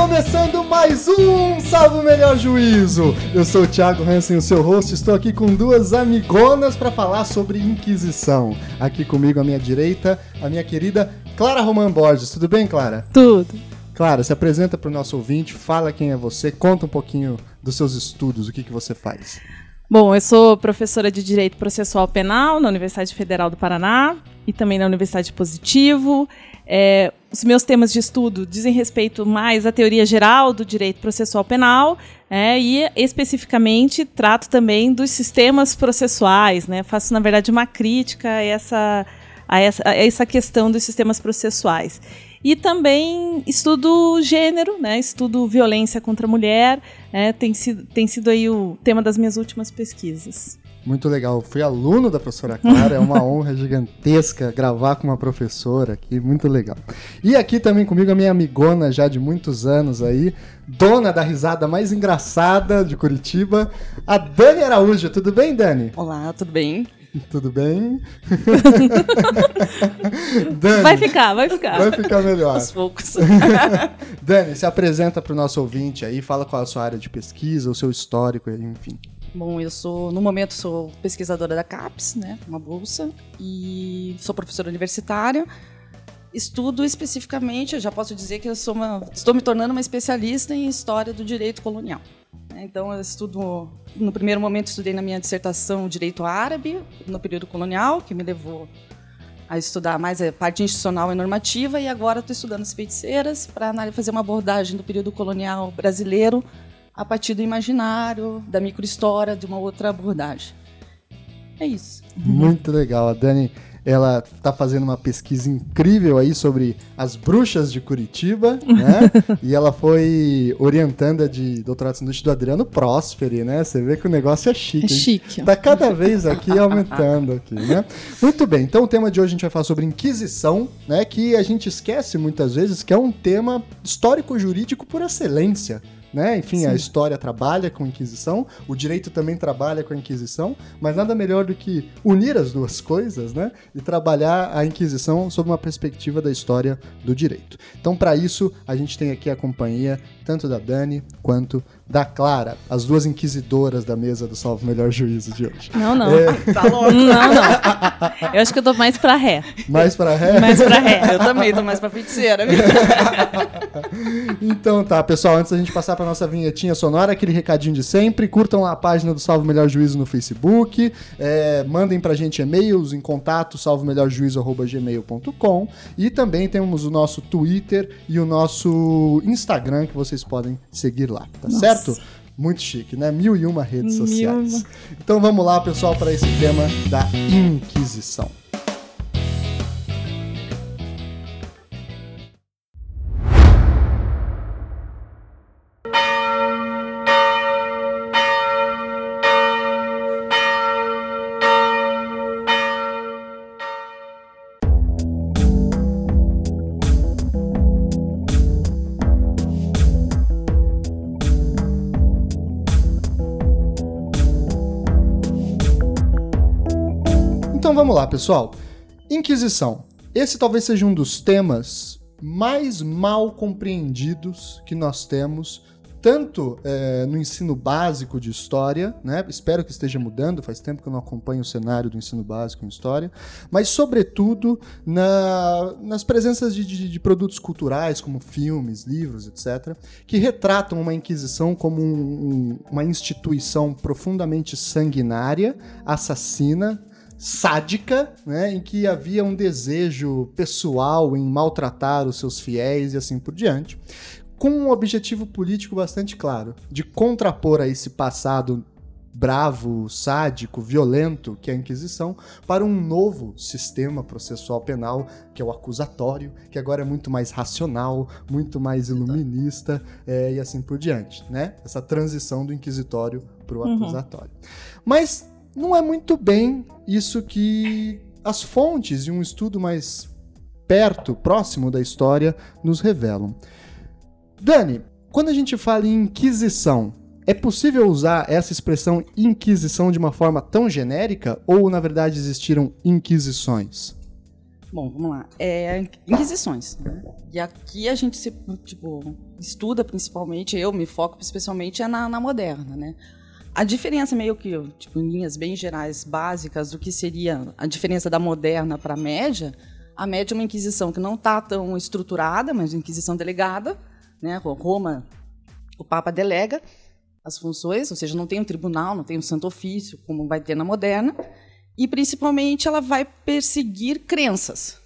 Começando mais um Salve o Melhor Juízo. Eu sou o Thiago Hansen, o seu host. Estou aqui com duas amigonas para falar sobre Inquisição. Aqui comigo à minha direita, a minha querida Clara Roman Borges. Tudo bem, Clara? Tudo. Clara, se apresenta para o nosso ouvinte, fala quem é você, conta um pouquinho dos seus estudos, o que, que você faz. Bom, eu sou professora de Direito Processual Penal na Universidade Federal do Paraná e também na Universidade Positivo. É, os meus temas de estudo dizem respeito mais à teoria geral do direito processual penal é, e, especificamente, trato também dos sistemas processuais. Né? Faço, na verdade, uma crítica a essa, a essa, a essa questão dos sistemas processuais. E também estudo gênero, né? estudo violência contra a mulher, né? tem, sido, tem sido aí o tema das minhas últimas pesquisas. Muito legal. Eu fui aluno da professora Clara, é uma honra gigantesca gravar com uma professora aqui, muito legal. E aqui também comigo a minha amigona já de muitos anos aí, dona da risada mais engraçada de Curitiba, a Dani Araújo. Tudo bem, Dani? Olá, tudo bem? Tudo bem? Dani, vai ficar, vai ficar. Vai ficar melhor. Aos poucos. Dani, se apresenta para o nosso ouvinte aí, fala qual é a sua área de pesquisa, o seu histórico, enfim. Bom, eu sou, no momento, sou pesquisadora da CAPES, né, uma bolsa, e sou professora universitária. Estudo especificamente, eu já posso dizer que eu sou uma, estou me tornando uma especialista em história do direito colonial. Então, eu estudo, no primeiro momento, estudei na minha dissertação direito árabe, no período colonial, que me levou a estudar mais a parte institucional e normativa, e agora estou estudando as feiticeiras para fazer uma abordagem do período colonial brasileiro a partir do imaginário, da microhistória, de uma outra abordagem. É isso. Muito legal. A Dani ela está fazendo uma pesquisa incrível aí sobre as bruxas de Curitiba, né? e ela foi orientanda de doutorado sanduíche do Adriano Prosperi, né? Você vê que o negócio é chique. É chique. Tá cada vez aqui aumentando aqui, né? Muito bem. Então o tema de hoje a gente vai falar sobre Inquisição, né? Que a gente esquece muitas vezes que é um tema histórico-jurídico por excelência né? Enfim, Sim. a história trabalha com a Inquisição, o direito também trabalha com a Inquisição, mas nada melhor do que unir as duas coisas, né? E trabalhar a Inquisição sob uma perspectiva da história do direito. Então, para isso, a gente tem aqui a companhia tanto da Dani quanto da Clara, as duas inquisidoras da mesa do Salvo Melhor Juízo de hoje. Não, não. É... Tá louco. Não, não. Eu acho que eu tô mais pra ré. Mais pra ré? Mais pra ré. Eu também tô mais pra feiticeira. então tá, pessoal, antes da gente passar pra nossa vinhetinha sonora, aquele recadinho de sempre, curtam a página do Salvo Melhor Juízo no Facebook, é, mandem pra gente e-mails em contato salvomelhorjuízo.gmail.com e também temos o nosso Twitter e o nosso Instagram que vocês podem seguir lá, tá Nossa. certo? certo? Muito chique, né? Mil e uma redes sociais. Uma. Então vamos lá, pessoal, para esse tema da Inquisição. Pessoal. Inquisição. Esse talvez seja um dos temas mais mal compreendidos que nós temos, tanto é, no ensino básico de história, né? Espero que esteja mudando, faz tempo que eu não acompanho o cenário do ensino básico em história, mas sobretudo na, nas presenças de, de, de, produtos culturais, como filmes, livros, etc., que retratam uma Inquisição como um, um, uma instituição profundamente sanguinária, assassina, sádica, né, em que havia um desejo pessoal em maltratar os seus fiéis e assim por diante, com um objetivo político bastante claro, de contrapor a esse passado bravo, sádico, violento que é a Inquisição, para um novo sistema processual penal, que é o acusatório, que agora é muito mais racional, muito mais iluminista é, e assim por diante, né? Essa transição do inquisitório para o uhum. acusatório. Mas não é muito bem isso que as fontes de um estudo mais perto, próximo da história, nos revelam. Dani, quando a gente fala em Inquisição, é possível usar essa expressão Inquisição de uma forma tão genérica ou, na verdade, existiram Inquisições? Bom, vamos lá. É, inquisições. Né? E aqui a gente se, tipo, estuda principalmente, eu me foco especialmente é na, na moderna, né? A diferença meio que, tipo, em linhas bem gerais, básicas, do que seria a diferença da moderna para a média, a média é uma inquisição que não está tão estruturada, mas uma inquisição delegada, né? Roma, o Papa delega as funções, ou seja, não tem um tribunal, não tem um santo ofício, como vai ter na moderna, e principalmente ela vai perseguir crenças.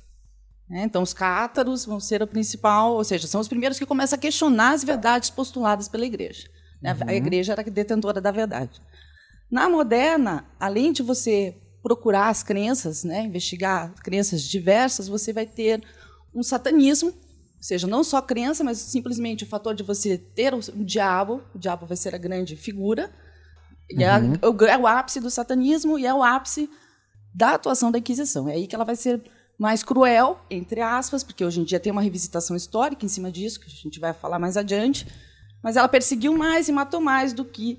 Né? Então, os cátaros vão ser o principal, ou seja, são os primeiros que começam a questionar as verdades postuladas pela igreja. Uhum. A igreja era a detentora da verdade. Na moderna, além de você procurar as crenças, né, investigar crenças diversas, você vai ter um satanismo, ou seja, não só crença, mas simplesmente o fator de você ter o, diabo, o diabo vai ser a grande figura, e é uhum. é, é, o ápice do satanismo e é o ápice da atuação da Inquisição. É aí que ela vai ser mais cruel, entre aspas, porque hoje em dia tem uma revisitação histórica em cima disso, que a gente vai falar mais adiante, mas ela perseguiu mais e matou mais do que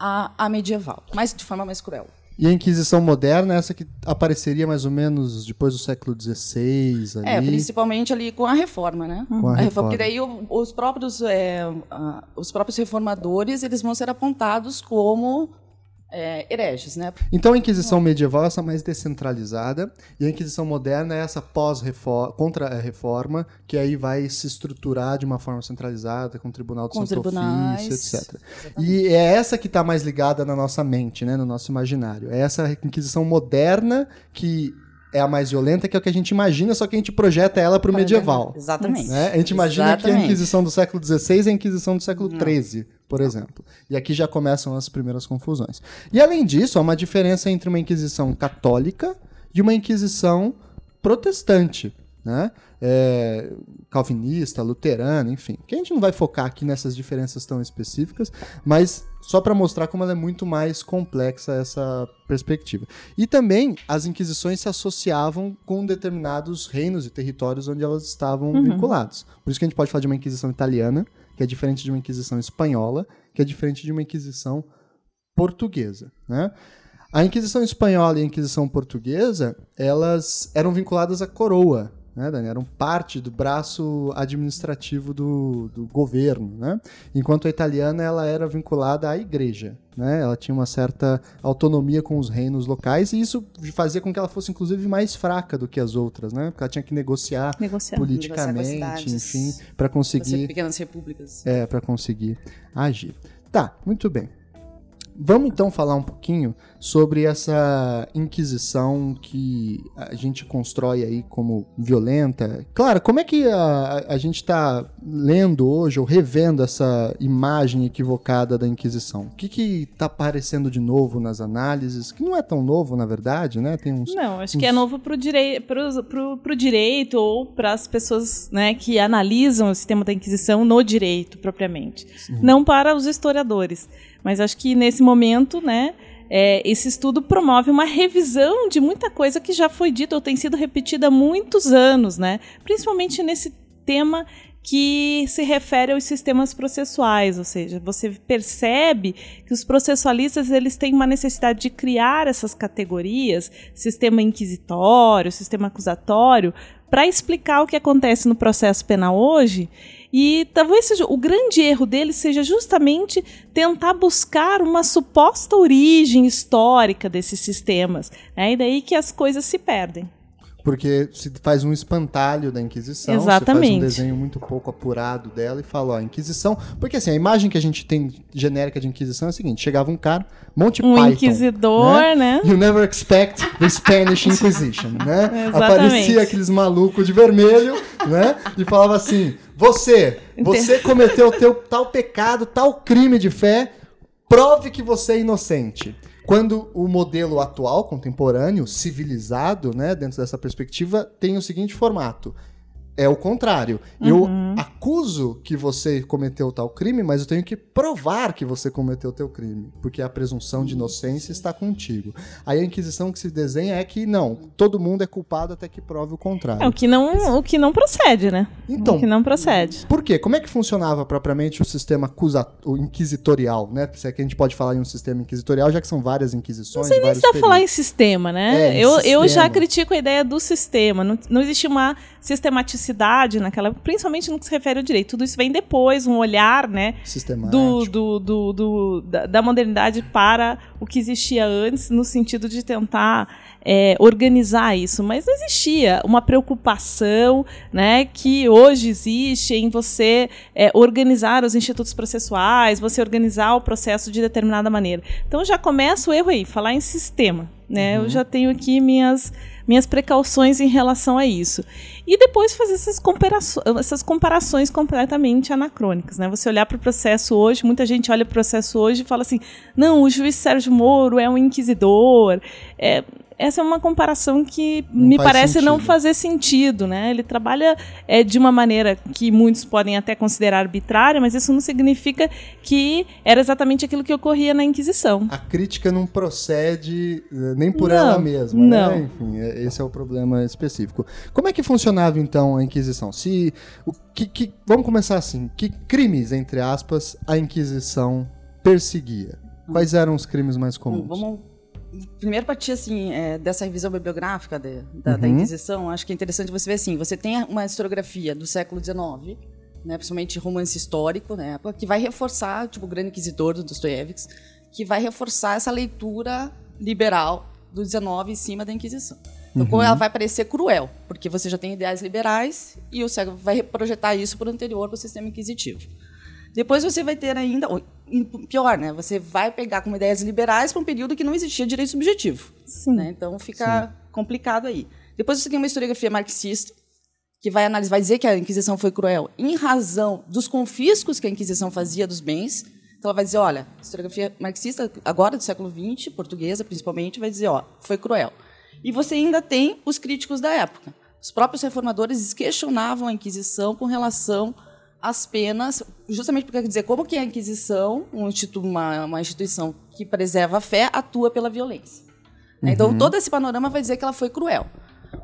a, a medieval, mas de forma mais cruel. E a Inquisição moderna, essa que apareceria mais ou menos depois do século XVI. Ali. É, principalmente ali com a reforma, né? Com a, a reforma. Porque daí os próprios, é, os próprios reformadores eles vão ser apontados como é, hereges, né? Então a Inquisição medieval é essa mais descentralizada e a Inquisição moderna é essa pós-reforma, contra a reforma, que aí vai se estruturar de uma forma centralizada com o Tribunal do com Santo Ofício, etc. Exatamente. E é essa que está mais ligada na nossa mente, né, no nosso imaginário. É essa Inquisição moderna que é a mais violenta, que é o que a gente imagina, só que a gente projeta ela para o medieval. Exatamente. Né? A gente imagina Exatamente. que a Inquisição do século XVI é a Inquisição do século XIII por exemplo. E aqui já começam as primeiras confusões. E além disso, há uma diferença entre uma Inquisição católica e uma Inquisição protestante. Né? É, calvinista, luterana, enfim. Que a gente não vai focar aqui nessas diferenças tão específicas, mas só para mostrar como ela é muito mais complexa essa perspectiva. E também as inquisições se associavam com determinados reinos e territórios onde elas estavam uhum. vinculados. Por isso que a gente pode falar de uma inquisição italiana, que é diferente de uma Inquisição espanhola, que é diferente de uma Inquisição portuguesa, né? A Inquisição espanhola e a Inquisição portuguesa, elas eram vinculadas à coroa, né, Dani? Eram parte do braço administrativo do, do governo, né? Enquanto a italiana, ela era vinculada à igreja, né? Ela tinha uma certa autonomia com os reinos locais e isso fazia com que ela fosse, inclusive, mais fraca do que as outras, né? Porque ela tinha que negociar, negociar. politicamente, negociar enfim, para conseguir... pequenas repúblicas. É, para conseguir agir. Tá, muito bem. Vamos então falar um pouquinho sobre essa inquisição que a gente constrói aí como violenta. Claro, como é que a, a gente está lendo hoje ou revendo essa imagem equivocada da Inquisição? O que está aparecendo de novo nas análises? Que não é tão novo, na verdade, né? Tem uns, não, acho uns... que é novo para o direi pro, pro, pro direito ou para as pessoas né, que analisam o sistema da Inquisição no direito, propriamente. Sim. Não para os historiadores. Mas acho que nesse momento, né, é, esse estudo promove uma revisão de muita coisa que já foi dita ou tem sido repetida há muitos anos, né? Principalmente nesse tema que se refere aos sistemas processuais, ou seja, você percebe que os processualistas eles têm uma necessidade de criar essas categorias, sistema inquisitório, sistema acusatório, para explicar o que acontece no processo penal hoje e talvez seja o grande erro dele seja justamente tentar buscar uma suposta origem histórica desses sistemas. É daí que as coisas se perdem. Porque se faz um espantalho da Inquisição, Exatamente. faz um desenho muito pouco apurado dela e fala, ó, Inquisição. Porque assim, a imagem que a gente tem genérica de Inquisição é a seguinte: chegava um cara, Monte um Python. Um inquisidor, né? né? You never expect the Spanish Inquisition, né? Aparecia aqueles malucos de vermelho, né? E falava assim: você, você cometeu teu tal pecado, tal crime de fé, prove que você é inocente. Quando o modelo atual, contemporâneo, civilizado, né, dentro dessa perspectiva, tem o seguinte formato. É o contrário. Uhum. Eu acuso que você cometeu tal crime, mas eu tenho que provar que você cometeu tal crime, porque a presunção de inocência está contigo. Aí a Inquisição que se desenha é que não, todo mundo é culpado até que prove o contrário. É o que não, o que não procede, né? Então, o que não procede. Por quê? Como é que funcionava propriamente o sistema acusa o inquisitorial, né? Se é que a gente pode falar em um sistema inquisitorial, já que são várias inquisições, Não sei nem vários se dá pra falar em sistema, né? É, eu, eu já sistema. critico a ideia do sistema. Não, não existe uma sistematicidade naquela, principalmente no que se refere ao direito. Tudo isso vem depois, um olhar, né? do, do, do, do- da, da modernidade para o que existia antes, no sentido de tentar é, organizar isso. Mas não existia uma preocupação né, que hoje existe em você é, organizar os institutos processuais, você organizar o processo de determinada maneira. Então já começa o erro aí, falar em sistema. Né? Eu já tenho aqui minhas, minhas precauções em relação a isso. E depois fazer essas, comparaço- essas comparações completamente anacrônicas. Né? Você olhar para o processo hoje, muita gente olha para o processo hoje e fala assim: não, o juiz Sérgio Moro é um inquisidor. É, essa é uma comparação que Não me parece não sentido. fazer sentido. Né? Ele trabalha é, de uma maneira que muitos podem até considerar arbitrária, mas isso não significa que era exatamente aquilo que ocorria na Inquisição. A crítica não procede eh, nem por Não, ela mesma, não. né? Enfim, é- esse é o problema específico. Como é que funcionava então a Inquisição? Se o que, que- vamos começar assim, que crimes entre aspas a Inquisição perseguia? Quais eram os crimes mais comuns? Vamos primeiro partir assim é, dessa revisão bibliográfica de- da, da Uhum. Inquisição. Acho que é interessante você ver assim. Você tem uma historiografia do século XIX, né, principalmente romance histórico, né, que vai reforçar, tipo o Grande Inquisidor do Dostoiévski, que vai reforçar essa leitura liberal do XIX em cima da Inquisição. Então, como ela vai parecer cruel, porque você já tem ideais liberais e o século vai projetar isso por anterior para o sistema inquisitivo. Depois você vai ter ainda, e pior, né? Você vai pegar como ideias liberais para um período que não existia direito subjetivo. Sim. Né? Então fica complicado aí. Depois você tem uma historiografia marxista, que vai analisar, vai dizer que a Inquisição foi cruel em razão dos confiscos que a Inquisição fazia dos bens. Então ela vai dizer, olha, a historiografia marxista, agora do século XX, portuguesa principalmente, vai dizer, ó, foi cruel. E você ainda tem os críticos da época. Os próprios reformadores questionavam a Inquisição com relação às penas, justamente porque quer dizer como que a Inquisição, um uma, uma instituição que preserva a fé, atua pela violência. né? Então todo esse panorama vai dizer que ela foi cruel.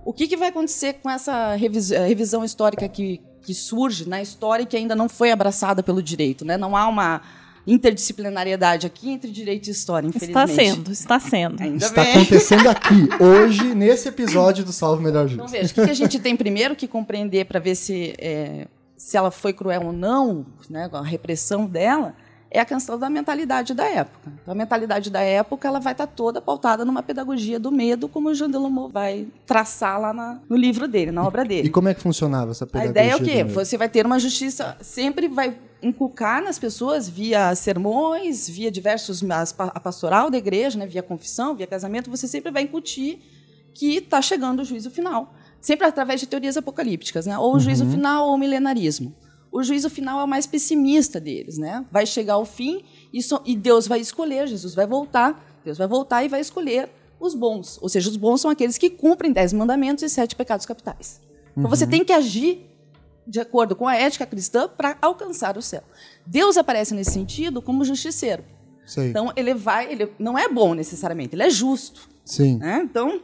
O que, que vai acontecer com essa revis- eh, revisão histórica que, que surge na história e que ainda não foi abraçada pelo direito? Né? Não há uma interdisciplinariedade aqui entre direito e história, Está infelizmente. sendo, está sendo. Ainda Está bem. acontecendo aqui, hoje, nesse episódio do Salve Melhor Então, Juiz. veja, o que, que a gente tem primeiro que compreender para ver se, é, se ela foi cruel ou não, né, com a repressão dela, é a questão da mentalidade da época. Então, a mentalidade da época ela vai estar toda pautada numa pedagogia do medo, como o Jean Delumeau vai traçar lá na- no livro dele, na obra dele. E como é que funcionava essa A pedagogia? ideia é o quê? Você vai ter uma justiça, sempre vai inculcar nas pessoas via sermões, via diversos a pastoral da igreja, né, via confissão, via casamento, você sempre vai incutir que está chegando o juízo final, sempre através de teorias apocalípticas, né? Ou o juízo final ou o milenarismo. O juízo final é o mais pessimista deles, né? Vai chegar ao fim e, só- e Deus vai escolher, Jesus vai voltar, Deus vai voltar e vai escolher os bons. Ou seja, os bons são aqueles que cumprem dez mandamentos e sete pecados capitais. Então você tem que agir de acordo com a ética cristã para alcançar o céu. Deus aparece nesse sentido como justiceiro. Sei. Então ele vai, ele não é bom necessariamente, ele é justo. Sim. Né? Então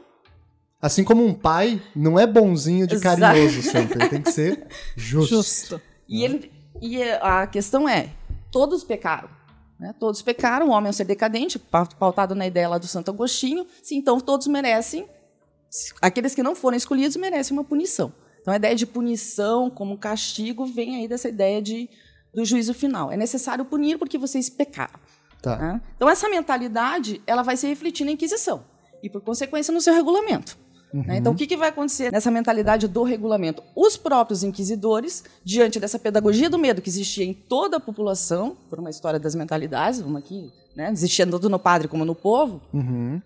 Assim como um pai não é bonzinho de Exato. carinhoso sempre, ele tem que ser justo. Justo. E, ele, e a questão é: todos pecaram. Né? Todos pecaram, o homem é um ser decadente, pa- pautado na ideia lá do Santo Agostinho. Sim, então todos merecem, aqueles que não foram escolhidos merecem uma punição. Então a ideia de punição como castigo vem aí dessa ideia de, do juízo final. É necessário punir porque vocês pecaram. Tá. né? Então essa mentalidade ela vai se refletir na Inquisição e por consequência no seu regulamento. Né? Então o que, que vai acontecer nessa mentalidade do regulamento? Os próprios inquisidores, diante dessa pedagogia do medo que existia em toda a população, por uma história das mentalidades, vamos aqui, né? existia tanto no padre como no povo, Uhum.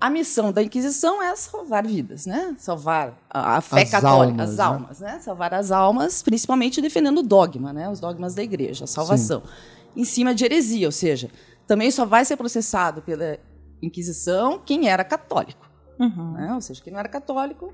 a missão da Inquisição é salvar vidas, né? Salvar a, a fé As católica, almas, as né? almas, né? Salvar as almas, principalmente defendendo o dogma, né? Os dogmas da igreja, a salvação. Em cima de heresia, ou seja, também só vai ser processado pela Inquisição quem era católico, Uhum. né? Ou seja, quem não era católico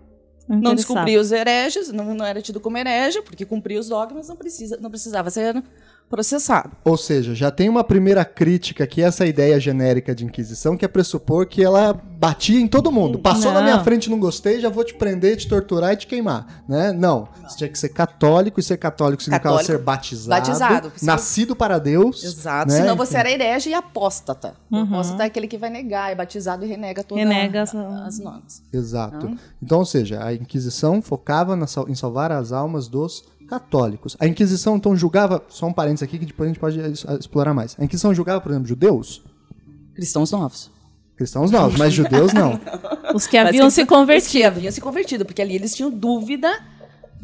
Não descobria os hereges, não, não era tido como herege, porque cumpria os dogmas, não, precisa, não precisava ser processado. Ou seja, já tem uma primeira crítica que é essa ideia genérica de Inquisição, que é pressupor que ela batia em todo mundo. Passou na Não. minha frente, não gostei, já vou te prender, te torturar e te queimar. Né? Não. Você tinha que ser católico, e ser católico significava Católico, ser batizado, batizado, nascido para Deus. Exato. né? Senão você Enfim. era herege e apóstata. O apóstata é aquele que vai negar, é batizado e renega todas Renega as- as normas. Exato. Então, ou seja, a Inquisição focava na em salvar as almas dos católicos. A Inquisição, então, julgava. Só um parênteses aqui que depois a gente pode explorar mais. A Inquisição julgava, por exemplo, judeus? Cristãos novos. Cristãos novos, mas judeus não. Os que haviam Mas se Os convertido. que haviam se convertido, porque ali eles tinham dúvida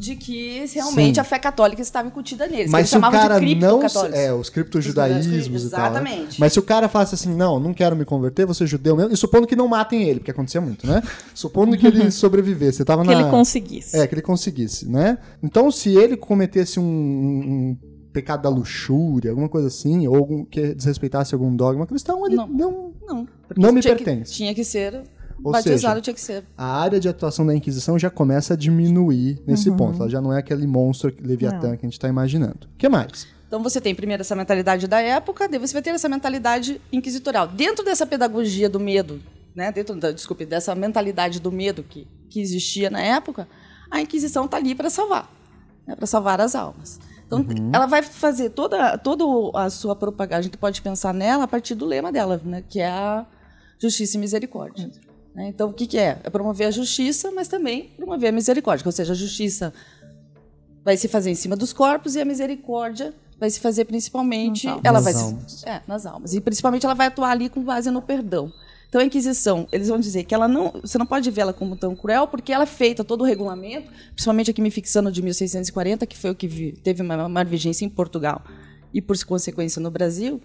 de que realmente Sim. a fé católica estava incutida neles. que Mas eles se o chamavam cara de não. É, os criptojudaísmos e tal. né? Exatamente. Mas se o cara falasse assim, não, não quero me converter, vou ser judeu mesmo, e supondo que não matem ele, porque acontecia muito, né? Supondo que ele sobrevivesse, você tava Que na. ele conseguisse. É, que ele conseguisse, né? Então, se ele cometesse um, um pecado da luxúria, alguma coisa assim, ou algum, que desrespeitasse algum dogma cristão, ele não. Não. Não, Não me tinha que- pertence. tinha que ser Ou batizado, seja, tinha que ser. A área de atuação da Inquisição já começa a diminuir nesse Uhum. ponto. Ela já não é aquele monstro Leviatã que a gente está imaginando. O que mais? Então você tem primeiro essa mentalidade da época, daí você vai ter essa mentalidade inquisitorial. Dentro dessa pedagogia do medo, né, dentro da, desculpe, dessa mentalidade do medo que, que existia na época, a Inquisição está ali para salvar, né, para salvar as almas. Então ela vai fazer toda, toda a sua propaganda, a gente pode pensar nela a partir do lema dela, né, que é a justiça e misericórdia. Né? Então o que, que é? É promover a justiça, mas também promover a misericórdia, ou seja, a justiça vai se fazer em cima dos corpos e a misericórdia vai se fazer principalmente Nas almas. ela Nas vai almas. é, nas almas e principalmente ela vai atuar ali com base no perdão então a inquisição eles vão dizer que ela não você não pode vê-la como tão cruel porque ela é feita todo o regulamento principalmente aqui me fixando de 1640 que foi o que vi- teve uma maior vigência em Portugal e por consequência no Brasil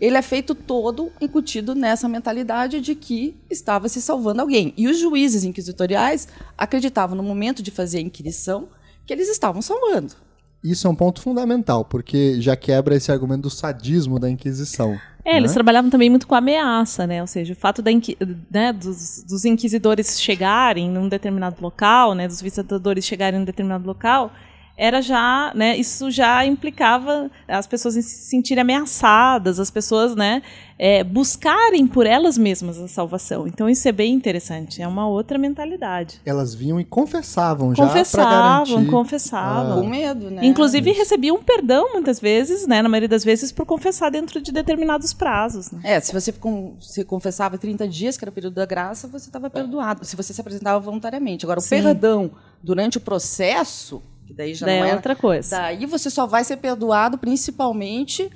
ele é feito todo incutido nessa mentalidade de que estava se salvando alguém. E os juízes inquisitoriais acreditavam no momento de fazer a inquisição que eles estavam salvando. Isso é um ponto fundamental, porque já quebra esse argumento do sadismo da Inquisição. É, eles né? trabalhavam também muito com ameaça, né? Ou seja, o fato da inqui- né, dos, dos inquisidores chegarem num determinado local, né, dos visitadores chegarem num determinado local, era já, né, isso já implicava as pessoas se sentirem ameaçadas, as pessoas, né, é, buscarem por elas mesmas a salvação. Então isso é bem interessante, é uma outra mentalidade. Elas vinham e confessavam já para Confessavam, garantir. confessavam. Com medo, né? Inclusive recebiam perdão muitas vezes, né, na maioria das vezes, por confessar dentro de determinados prazos. Né? É, se você se confessava 30 dias, que era o período da graça, você estava perdoado. Se você se apresentava voluntariamente. Agora, o Sim. perdão durante o processo, que daí já Daí não é outra coisa. Daí você só vai ser perdoado principalmente.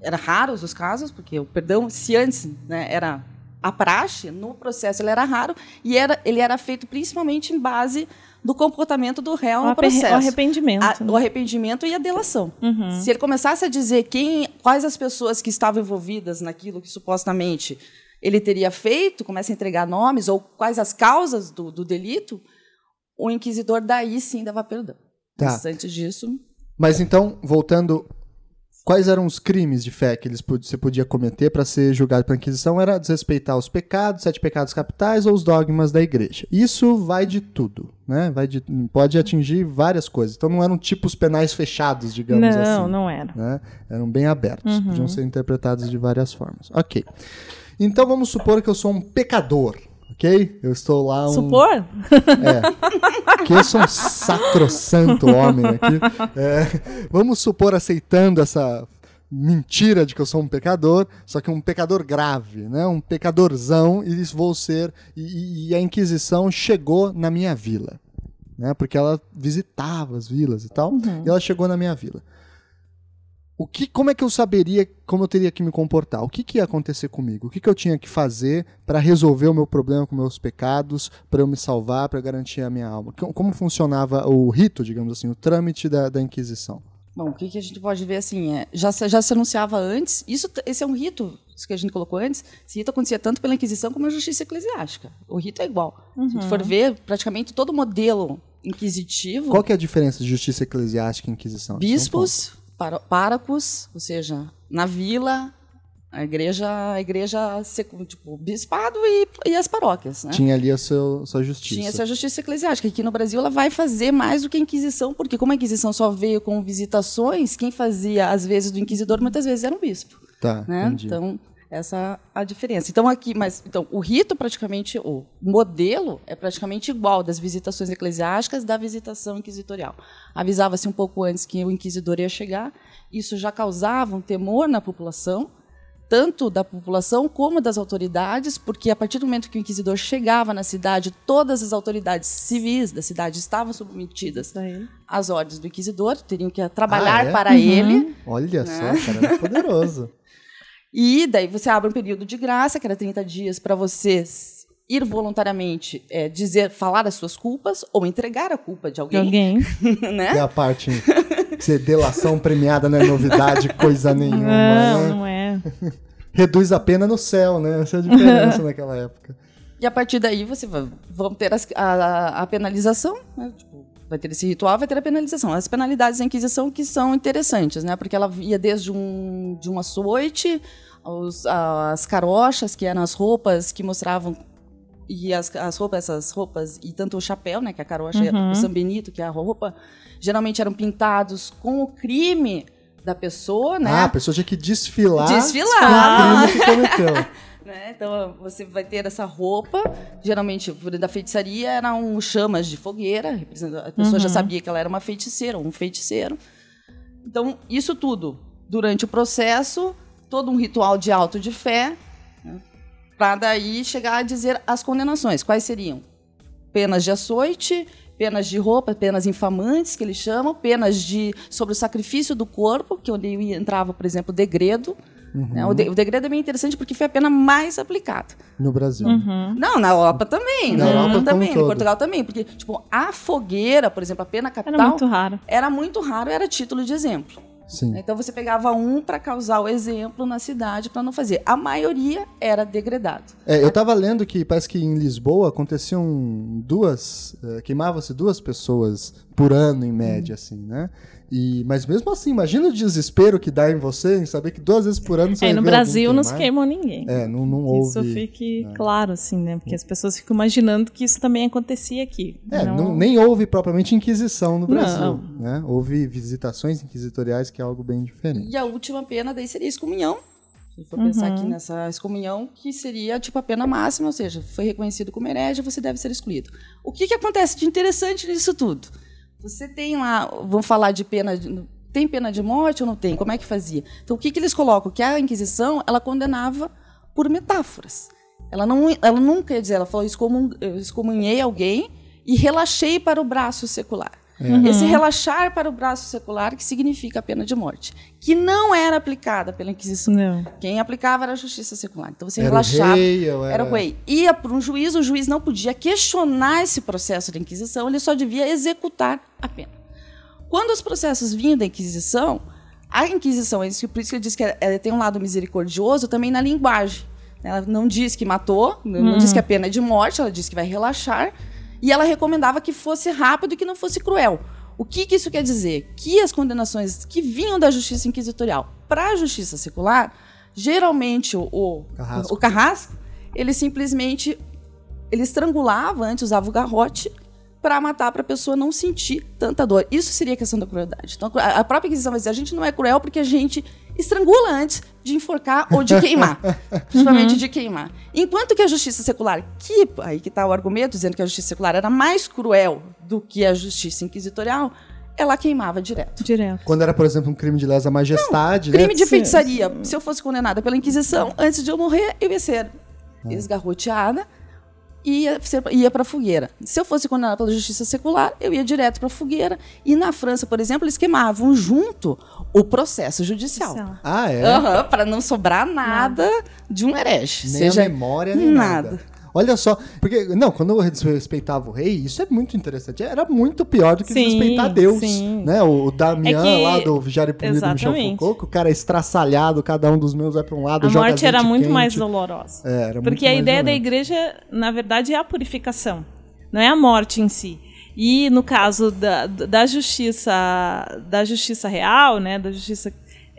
Era raros os casos, porque o perdão, se antes né, era a praxe, no processo ele era raro, e era, ele era feito principalmente em base do comportamento do réu O no processo. o arrependimento. A- né? o arrependimento e a delação. Uhum. Se ele começasse a dizer quem, quais as pessoas que estavam envolvidas naquilo que supostamente ele teria feito, começa a entregar nomes, ou quais as causas do, do delito, o inquisidor daí sim dava perdão. Tá. Mas antes disso, Mas então, voltando, quais eram os crimes de fé que eles, você podia cometer para ser julgado pela Inquisição? Era desrespeitar os pecados, sete pecados capitais ou os dogmas da igreja. Isso vai de tudo, né? Vai de, pode atingir várias coisas. Então não eram tipos penais fechados, digamos assim. Não, não era. né? Eram bem abertos, Uhum. podiam ser interpretados de várias formas. Ok. Então vamos supor que eu sou um pecador, ok? Eu estou lá um... Supor? que eu sou um sacrossanto homem aqui. É, vamos supor aceitando essa mentira de que eu sou um pecador, só que um pecador grave, né? Um pecadorzão e vou ser e, e a Inquisição chegou na minha vila, né? Porque ela visitava as vilas e tal, e ela chegou na minha vila. O que, como é que eu saberia como eu teria que me comportar? O que, que ia acontecer comigo? O que, que eu tinha que fazer para resolver o meu problema com meus pecados, para eu me salvar, para garantir a minha alma? Co- Como funcionava o rito, digamos assim, o trâmite da, da Inquisição? Bom, o que, que a gente pode ver assim é já se, já se anunciava antes. Isso, esse é um rito, isso que a gente colocou antes. Esse rito acontecia tanto pela Inquisição como a Justiça Eclesiástica. O rito é igual. Se a gente for ver, praticamente todo o modelo inquisitivo, Qual que é a diferença de justiça eclesiástica e Inquisição? Bispos, párocos, ou seja, na vila, A igreja, a igreja tipo, bispado e, e as paróquias. Né? Tinha ali a seu, sua justiça. Tinha essa justiça eclesiástica. Aqui no Brasil ela vai fazer mais do que a Inquisição, porque como a Inquisição só veio com visitações, quem fazia às vezes do inquisidor muitas vezes era um bispo. Tá, né? Então, essa a diferença. Então aqui, mas então o rito praticamente o modelo é praticamente igual das visitações eclesiásticas da visitação inquisitorial. Avisava-se um pouco antes que o inquisidor ia chegar. Isso já causava um temor na população tanto da população como das autoridades, porque a partir do momento que o inquisidor chegava na cidade, todas as autoridades civis da cidade estavam submetidas às ordens do inquisidor, teriam que trabalhar ah, é? para uhum. ele. Olha né? só, cara, é poderoso. e daí você abre um período de graça, que era 30 dias, para você ir voluntariamente é, dizer, falar as suas culpas ou entregar a culpa de alguém. De alguém. né? É a parte ser delação premiada não é novidade, coisa nenhuma. Não, né? não é. Reduz a pena no céu, né? Essa é a diferença naquela época. E a partir daí você vai vamos ter as, a, a, penalização, né? tipo, vai ter esse ritual, vai ter a penalização. As penalidades da Inquisição que são interessantes, né? Porque ela ia desde um, de um açoite, os, as carochas, que eram as roupas que mostravam e as, as roupas, essas roupas, e tanto o chapéu, né, que a carocha, uhum. o São Benito, que é a roupa, geralmente eram pintados com o crime da pessoa, né? Ah, a pessoa tinha que desfilar. Desfilar. O crime que cometeu. Né? Então você vai ter essa roupa, geralmente da feitiçaria eram chamas de fogueira, a pessoa uhum. já sabia que ela era uma feiticeira, um feiticeiro. Então, isso tudo durante o processo, todo um ritual de auto de fé, né? para daí chegar a dizer as condenações. Quais seriam? Penas de açoite, penas de roupa, penas infamantes, que eles chamam, penas de sobre o sacrifício do corpo, que onde entrava, por exemplo, degredo. Uhum. Né? O, de, o, degredo é bem interessante porque foi a pena mais aplicada. No Brasil. Uhum. Não, na Europa também. Na Europa também, em Portugal também. Porque, tipo, a fogueira, por exemplo, a pena capital... Era muito raro. Era muito raro, era título de exemplo. Sim. Então você pegava um para causar o exemplo na cidade para não fazer. A maioria era degradado. É, eu estava lendo que parece que em Lisboa aconteciam duas, uh, queimava-se duas pessoas por ano em média, assim, né? E, mas mesmo assim, imagina o desespero que dá em você em saber que duas vezes por ano você é, no Brasil não se queimou ninguém. É, não, não houve. Isso fique é. claro, assim, né? Porque as pessoas ficam imaginando que isso também acontecia aqui. É, não... Não, nem houve propriamente inquisição no Brasil. Não. Né? Houve visitações inquisitoriais, que é algo bem diferente. E a última pena daí seria excomunhão. Se for uhum. pensar aqui nessa excomunhão, que seria tipo a pena máxima, ou seja, foi reconhecido como herege, você deve ser excluído. O que, que acontece de interessante nisso tudo? Você tem lá, vamos falar de pena tem pena de morte ou não tem? Como é que fazia? Então o que, que eles colocam? Que a Inquisição ela condenava por metáforas. Ela não, ela nunca ia dizer, ela falou excomunhei alguém e relaxei para o braço secular. Uhum. Esse relaxar para o braço secular que significa a pena de morte, que não era aplicada pela Inquisição. Não. Quem aplicava era a justiça secular. Então você era relaxava. O rei, era... era o rei. Ia para um juiz, o juiz não podia questionar esse processo da Inquisição, ele só devia executar a pena. Quando os processos vinham da Inquisição, a Inquisição, por isso que eu disse que ela tem um lado misericordioso também na linguagem. Ela não diz que matou, não diz hum. que a pena é de morte, ela diz que vai relaxar e ela recomendava que fosse rápido e que não fosse cruel. O que, que isso quer dizer? Que as condenações que vinham da justiça inquisitorial para a justiça secular, geralmente o, o, carrasco. o carrasco, ele simplesmente ele estrangulava antes, usava o garrote para matar para a pessoa não sentir tanta dor. Isso seria a questão da crueldade. Então, a própria Inquisição vai dizer, a gente não é cruel porque a gente estrangula antes de enforcar ou de queimar. principalmente uhum. de queimar. Enquanto que a justiça secular, que aí que está o argumento dizendo que a justiça secular era mais cruel do que a justiça inquisitorial, ela queimava direto. Direto. Quando era, por exemplo, um crime de lesa majestade, não, crime né? de feitiçaria. Se eu fosse condenada pela Inquisição, antes de eu morrer, eu ia ser é. Esgarroteada ia, ia para a fogueira. Se eu fosse condenada pela justiça secular, eu ia direto para a fogueira. E na França, por exemplo, eles queimavam junto o processo judicial. Ah, é? Uhum, para não sobrar nada não. de um herege. Nem seja memória, nem nada. nada. Olha só, porque, não, quando eu respeitava o rei, isso é muito interessante. Era muito pior do que sim, respeitar Deus. Sim. Né? O, o Damian é que... lá do Vigiário e Punido do Michel Foucault, que o cara é estraçalhado, cada um dos meus vai para um lado, A morte era muito quente. mais dolorosa. É, era porque a ideia da igreja, na verdade, é a purificação, não é a morte em si. E no caso da, da justiça da justiça real, né, da justiça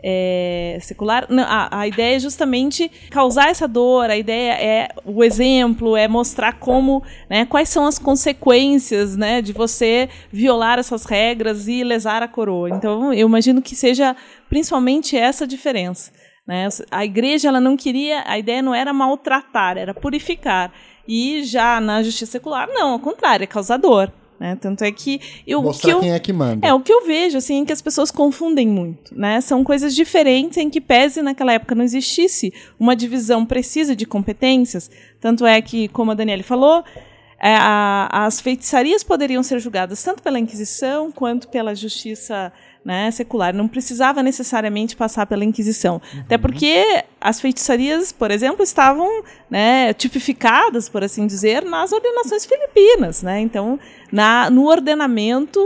é, secular. Não, a, a, ideia é justamente causar essa dor, a ideia é o exemplo, é mostrar como, né, quais são as consequências né, de você violar essas regras e lesar a coroa. Então, eu imagino que seja principalmente essa diferença. Né? A igreja ela não queria, a ideia não era maltratar, era purificar. E já na justiça secular, não, ao contrário, é causador. Né? Tanto é que eu Mostrar que eu, quem é que manda. É o que eu vejo assim é que as pessoas confundem muito, né? São coisas diferentes em que pese naquela época não existisse uma divisão precisa de competências. Tanto é que, como a Daniele falou, é, a, as feitiçarias poderiam ser julgadas tanto pela Inquisição quanto pela Justiça né, secular. Não precisava necessariamente passar pela Inquisição. Uhum. Até porque as feitiçarias, por exemplo, estavam né, tipificadas, por assim dizer, nas ordenações filipinas. Né? Então, na, no ordenamento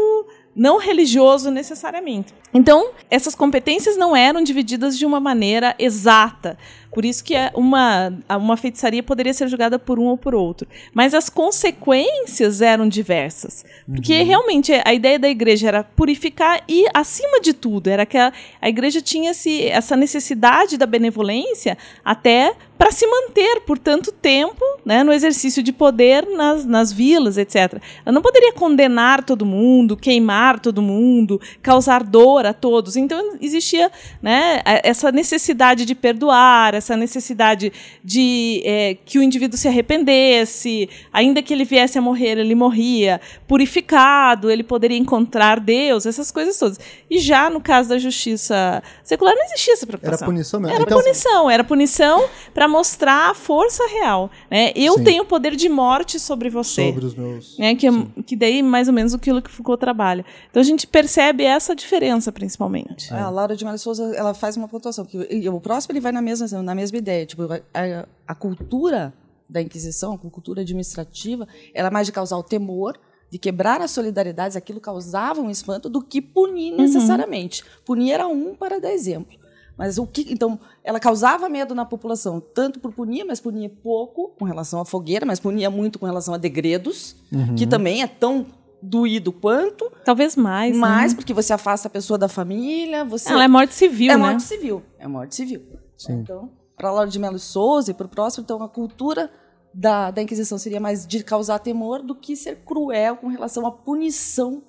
não religioso necessariamente. Então, essas competências não eram divididas de uma maneira exata. Por isso que é uma, uma feitiçaria poderia ser julgada por um ou por outro. Mas as consequências eram diversas. Porque uhum. realmente a ideia da igreja era purificar e, acima de tudo, era que a, a igreja tinha esse, essa necessidade da benevolência até para se manter por tanto tempo né, no exercício de poder nas, nas vilas, etc. Ela não poderia condenar todo mundo, queimar todo mundo, causar dor a todos. Então existia né, essa necessidade de perdoar, essa necessidade de é, que o indivíduo se arrependesse, ainda que ele viesse a morrer, ele morria, purificado, ele poderia encontrar Deus, essas coisas todas. E já no caso da justiça secular não existia essa preocupação. Era punição mesmo. Era então, punição, era punição para mostrar a força real. Né? Eu sim. tenho poder de morte sobre você. Sobre os meus. Né? Que, é que daí mais ou menos aquilo que Foucault trabalha. Então a gente percebe essa diferença principalmente. É. A Laura de Maria Souza ela faz uma pontuação que o próximo ele vai na mesma na mesma ideia. Tipo, a, a cultura da Inquisição, a cultura administrativa, era mais de causar o temor, de quebrar as solidariedades, aquilo causava um espanto, do que punir uhum. necessariamente. Uhum. Punir era um para dar exemplo. Mas o que, então, ela causava medo na população, tanto por punir, mas punia pouco com relação à fogueira, mas punia muito com relação a degredos, uhum. que também é tão doído quanto. Talvez mais. Mais, né? porque você afasta a pessoa da família. Você... Ela é morte civil, é né? É morte civil. É morte civil. Sim. Então, para Laura de Melo Souza e para o próximo, então, a cultura da, da Inquisição seria mais de causar temor do que ser cruel com relação à punição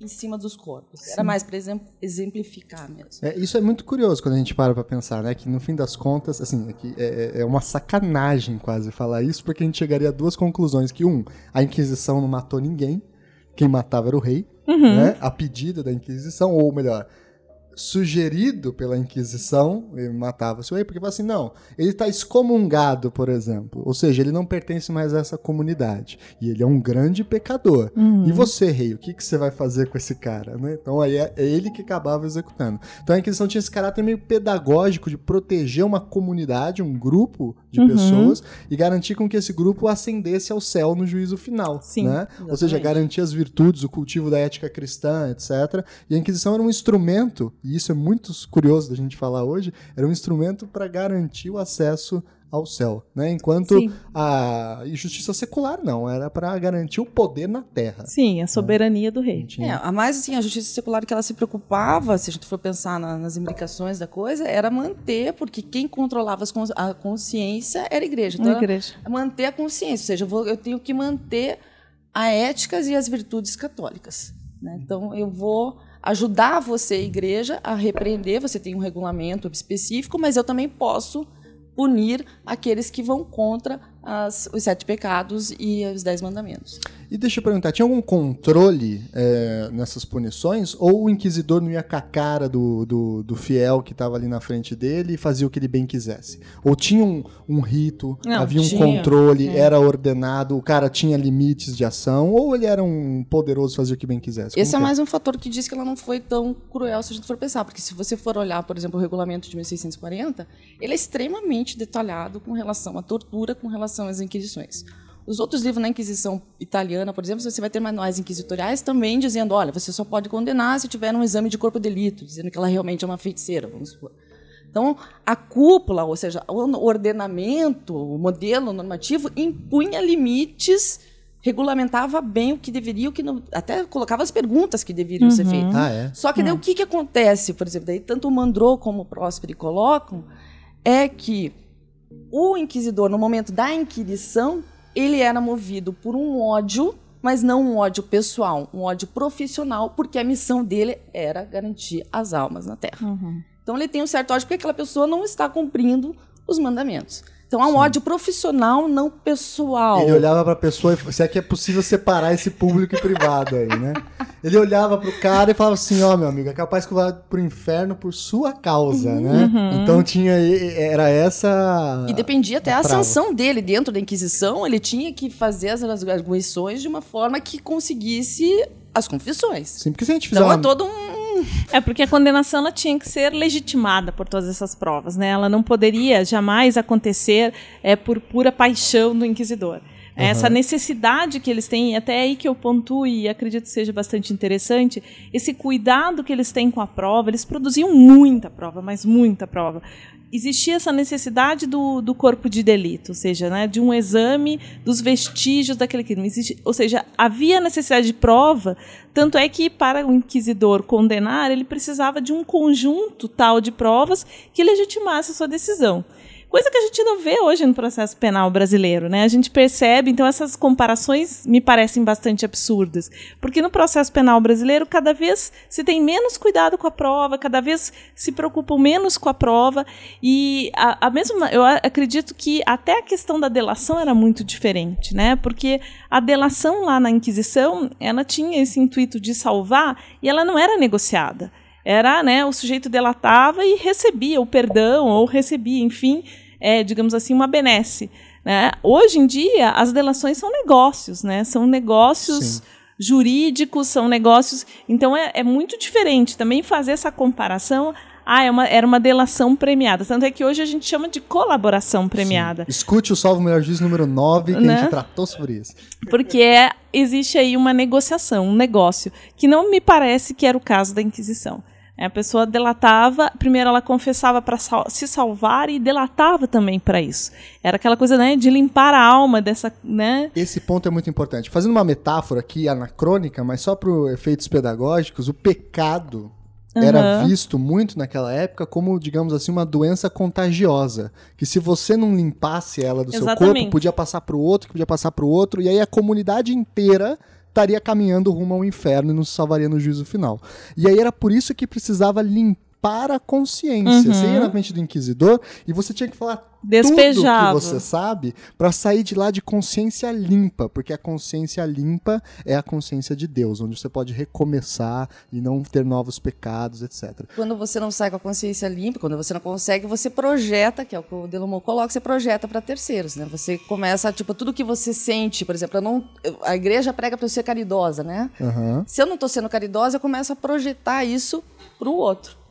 em cima dos corpos. Sim. Era mais para exemplificar mesmo. É, isso é muito curioso quando a gente para para pensar, né? Que no fim das contas, assim, é, é, é, uma sacanagem quase falar isso, porque a gente chegaria a duas conclusões: que um, a Inquisição não matou ninguém, quem matava era o rei, uhum. né? A pedida da Inquisição, ou melhor, sugerido pela Inquisição, ele matava-se o rei, porque fala assim, não, ele está excomungado, por exemplo, ou seja, ele não pertence mais a essa comunidade, e ele é um grande pecador. Uhum. E você, rei, o que, que você vai fazer com esse cara? Né? Então aí é, é, ele que acabava executando. Então a Inquisição tinha esse caráter meio pedagógico de proteger uma comunidade, um grupo de uhum. pessoas, e garantir com que esse grupo ascendesse ao céu no juízo final. Sim, né? Ou seja, garantir as virtudes, o cultivo da ética cristã, etc. E a Inquisição era um instrumento e isso é muito curioso da gente falar hoje, era um instrumento para garantir o acesso ao céu, né? Enquanto Sim. a justiça secular não, era para garantir o poder na terra. Sim, a soberania né? do rei. É, a mais assim, a justiça secular que ela se preocupava, se a gente for pensar na, nas implicações da coisa, era manter, porque quem controlava a consciência era a igreja. Então, a igreja. manter a consciência, ou seja, eu, vou, eu tenho que manter a éticas e as virtudes católicas. Né? Então, eu vou ajudar você, igreja, a repreender. Você tem um regulamento específico, mas eu também posso punir aqueles que vão contra as, os sete pecados e os dez mandamentos. E deixa eu perguntar, tinha algum controle é, nessas punições? Ou o inquisidor não ia com a cara do, do, do fiel que estava ali na frente dele e fazia o que ele bem quisesse? Ou tinha um, um rito, não, havia um tinha. controle, é. era ordenado, o cara tinha limites de ação? Ou ele era um poderoso fazer o que bem quisesse? Como Esse é, é mais um fator que diz que ela não foi tão cruel se a gente for pensar. Porque se você for olhar, por exemplo, o regulamento de 1640, ele é extremamente detalhado com relação à tortura, com relação às inquisições. Os outros livros na Inquisição italiana, por exemplo, você vai ter manuais inquisitoriais também dizendo, olha, você só pode condenar se tiver um exame de corpo de delito, dizendo que ela realmente é uma feiticeira, vamos supor. Então, a cúpula, ou seja, o ordenamento, o modelo normativo impunha limites regulamentava bem o que deveria, o que não, até colocava as perguntas que deveriam ser feitas. Ah, é? Só que daí o que, que acontece, por exemplo, daí tanto o Mandrou como o Próspero colocam, é que o inquisidor, no momento da inquirição, ele era movido por um ódio, mas não um ódio pessoal, um ódio profissional, porque a missão dele era garantir as almas na Terra. Então ele tem um certo ódio porque aquela pessoa não está cumprindo os mandamentos. Então há um ódio profissional, não pessoal. Ele olhava pra pessoa e se é que é possível separar esse público e privado aí, né? Ele olhava pro cara e falava assim, ó, meu amigo, é capaz que eu vá pro inferno por sua causa, né? Então tinha era essa E dependia até a ascensão dele dentro da Inquisição, ele tinha que fazer as arguições de uma forma que conseguisse as confissões. Sim, porque se a gente fizer Então é uma... todo um. É porque a condenação ela tinha que ser legitimada por todas essas provas, né? Ela não poderia jamais acontecer é, por pura paixão do inquisidor. Essa necessidade que eles têm, até aí que eu pontuo e acredito que seja bastante interessante, esse cuidado que eles têm com a prova, eles produziam muita prova, mas muita prova. Existia essa necessidade do, do corpo de delito, ou seja, né, de um exame dos vestígios daquele crime. Existe, ou seja, havia necessidade de prova, tanto é que para o inquisidor condenar, ele precisava de um conjunto tal de provas que legitimasse a sua decisão. Coisa que a gente não vê hoje no processo penal brasileiro, né? A gente percebe, então essas comparações me parecem bastante absurdas, porque no processo penal brasileiro cada vez se tem menos cuidado com a prova, cada vez se preocupam menos com a prova e a, a mesma, eu acredito que até a questão da delação era muito diferente, né? Porque a delação lá na Inquisição, ela tinha esse intuito de salvar e ela não era negociada era, né, o sujeito delatava e recebia o perdão ou recebia, enfim, é, digamos assim, uma benesse. Né? Hoje em dia, as delações são negócios, né? São negócios Sim. jurídicos, são negócios. Então é, é muito diferente também fazer essa comparação. Ah, é uma, era uma delação premiada. Tanto é que hoje a gente chama de colaboração premiada. Escute o Salvo Melhor Juiz número 9, que a Né? gente tratou sobre isso. Porque é- existe aí uma negociação, um negócio, que não me parece que era o caso da Inquisição. A pessoa delatava, primeiro ela confessava para se salvar e delatava também para isso. Era aquela coisa né, de limpar a alma dessa. Né? Esse ponto é muito importante. Fazendo uma metáfora aqui anacrônica, mas só para efeitos pedagógicos, o pecado era Aham. visto muito naquela época como, digamos assim, uma doença contagiosa. Que se você não limpasse ela do seu corpo, Exatamente. podia passar para o outro, que podia passar para o outro, e aí a comunidade inteira estaria caminhando rumo ao inferno e não se salvaria no juízo final. E aí era por isso que precisava limpar a consciência. Você ia na frente do inquisidor e você tinha que falar Despejava. tudo que você sabe para sair de lá de consciência limpa, porque a consciência limpa é a consciência de Deus, onde você pode recomeçar e não ter novos pecados, etc. Quando você não sai com a consciência limpa, quando você não consegue, você projeta, que é o que o Delomont coloca, você projeta para terceiros, né? Você começa, tipo, tudo que você sente, por exemplo, não, a igreja prega para eu ser caridosa, né? Aham. Se eu não estou sendo caridosa, eu começo a projetar isso para o outro.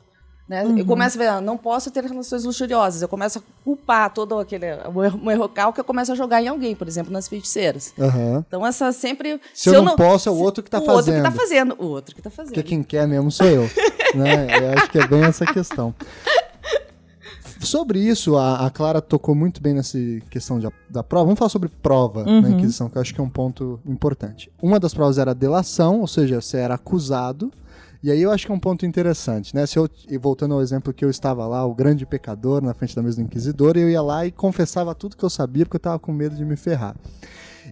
Né? Eu começo a ver, ah, não posso ter relações luxuriosas. Eu começo a culpar todo aquele o erro- que eu começo a jogar em alguém, por exemplo, nas feiticeiras. Aham. Então, essa sempre. Se eu não posso, é o outro que tá o outro que fazendo. tá fazendo. O outro que tá fazendo. Porque quem quer mesmo sou eu. né? Eu acho que é bem essa questão. Sobre isso, a, a Clara tocou muito bem nessa questão de- da prova. Vamos falar sobre prova na Inquisição, que eu acho que é um ponto importante. Uma das provas era a delação, ou seja, você era acusado. E aí eu acho que é um ponto interessante, né? Se eu, e voltando ao exemplo que eu estava lá, o grande pecador, na frente da mesa do inquisidor, eu ia lá e confessava tudo que eu sabia, porque eu estava com medo de me ferrar.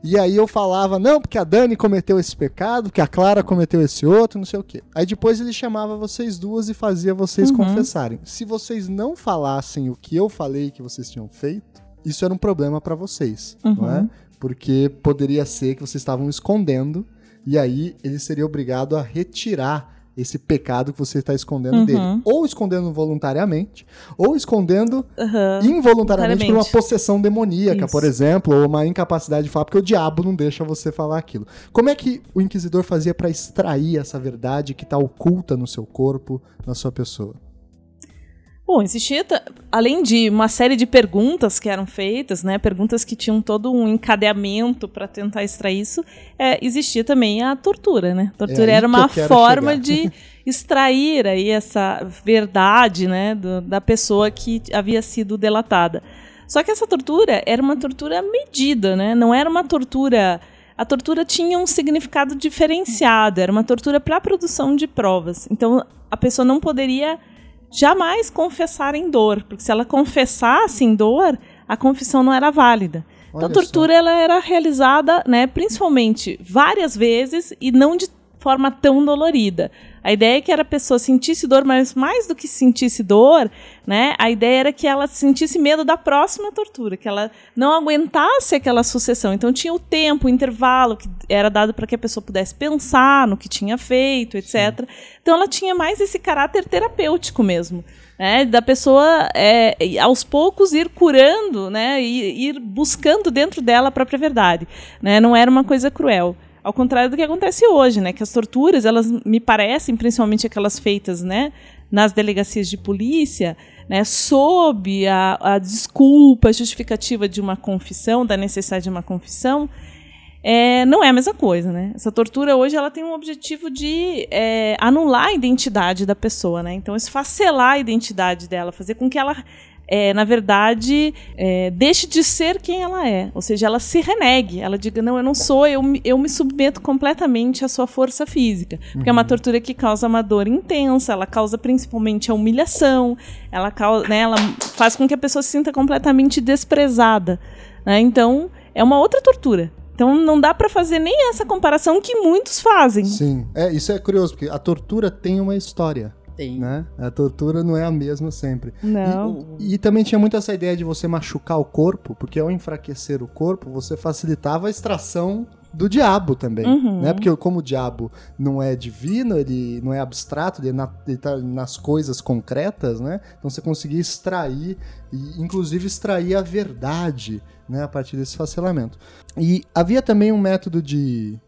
E aí eu falava, não, porque a Dani cometeu esse pecado, porque a Clara cometeu esse outro, não sei o quê. Aí depois ele chamava vocês duas e fazia vocês confessarem. Se vocês não falassem o que eu falei que vocês tinham feito, isso era um problema pra vocês, não é? Porque poderia ser que vocês estavam escondendo e aí ele seria obrigado a retirar esse pecado que você está escondendo dele. Ou escondendo voluntariamente, ou escondendo Aham. involuntariamente por uma possessão demoníaca, Isso. por exemplo, ou uma incapacidade de falar, porque o diabo não deixa você falar aquilo. Como é que o inquisidor fazia para extrair essa verdade que está oculta no seu corpo, na sua pessoa? Bom, existia, além de uma série de perguntas que eram feitas, né, perguntas que tinham todo um encadeamento para tentar extrair isso, é, existia também a tortura, né? A tortura É era uma forma chegar. de extrair aí essa verdade, né, do- da pessoa que havia sido delatada. Só que essa tortura era uma tortura medida, né? Não era uma tortura a tortura tinha um significado diferenciado, era uma tortura para a produção de provas. Então, a pessoa não poderia jamais confessar em dor, porque se ela confessasse em dor, a confissão não era válida. Então, a tortura ela era realizada, né, principalmente várias vezes e não de forma tão dolorida. A ideia é que era a pessoa sentisse dor, mas mais do que sentisse dor, né? A ideia era que ela sentisse medo da próxima tortura, que ela não aguentasse aquela sucessão. Então tinha o tempo, o intervalo que era dado para que a pessoa pudesse pensar no que tinha feito, etc. Então ela tinha mais esse caráter terapêutico mesmo. Né, da pessoa é, aos poucos ir curando, né, ir, ir buscando dentro dela a própria verdade, né, não era uma coisa cruel. Ao contrário do que acontece hoje, né? Que as torturas, elas me parecem, principalmente aquelas feitas, né? Nas delegacias de polícia, né? Sob a, a desculpa, a justificativa de uma confissão, da necessidade de uma confissão, é, não é a mesma coisa, né? Essa tortura hoje ela tem um objetivo de é, anular a identidade da pessoa, né? Então, esfacelar a identidade dela, fazer com que ela é, na verdade, é, deixe de ser quem ela é. Ou seja, ela se renegue. Ela diga, não, eu não sou, eu, eu me submeto completamente à sua força física. Porque uhum. é uma uhum. tortura que causa uma dor intensa, ela causa principalmente a humilhação, ela, causa, né, ela faz com que a pessoa se sinta completamente desprezada. Né? Então, é uma outra tortura. Então não dá para fazer nem essa comparação que muitos fazem. Sim, é, isso é curioso, porque a tortura tem uma história. Tem. Né? A tortura não é a mesma sempre. Não. E, e, também tinha muito essa ideia de você machucar o corpo, porque ao enfraquecer o corpo, você facilitava a extração do diabo também, uhum. né? Porque como o diabo não é divino, ele não é abstrato, ele, é na, ele tá nas coisas concretas, né? Então você conseguia extrair, e inclusive extrair a verdade, né? A partir desse facelamento. E havia também um método de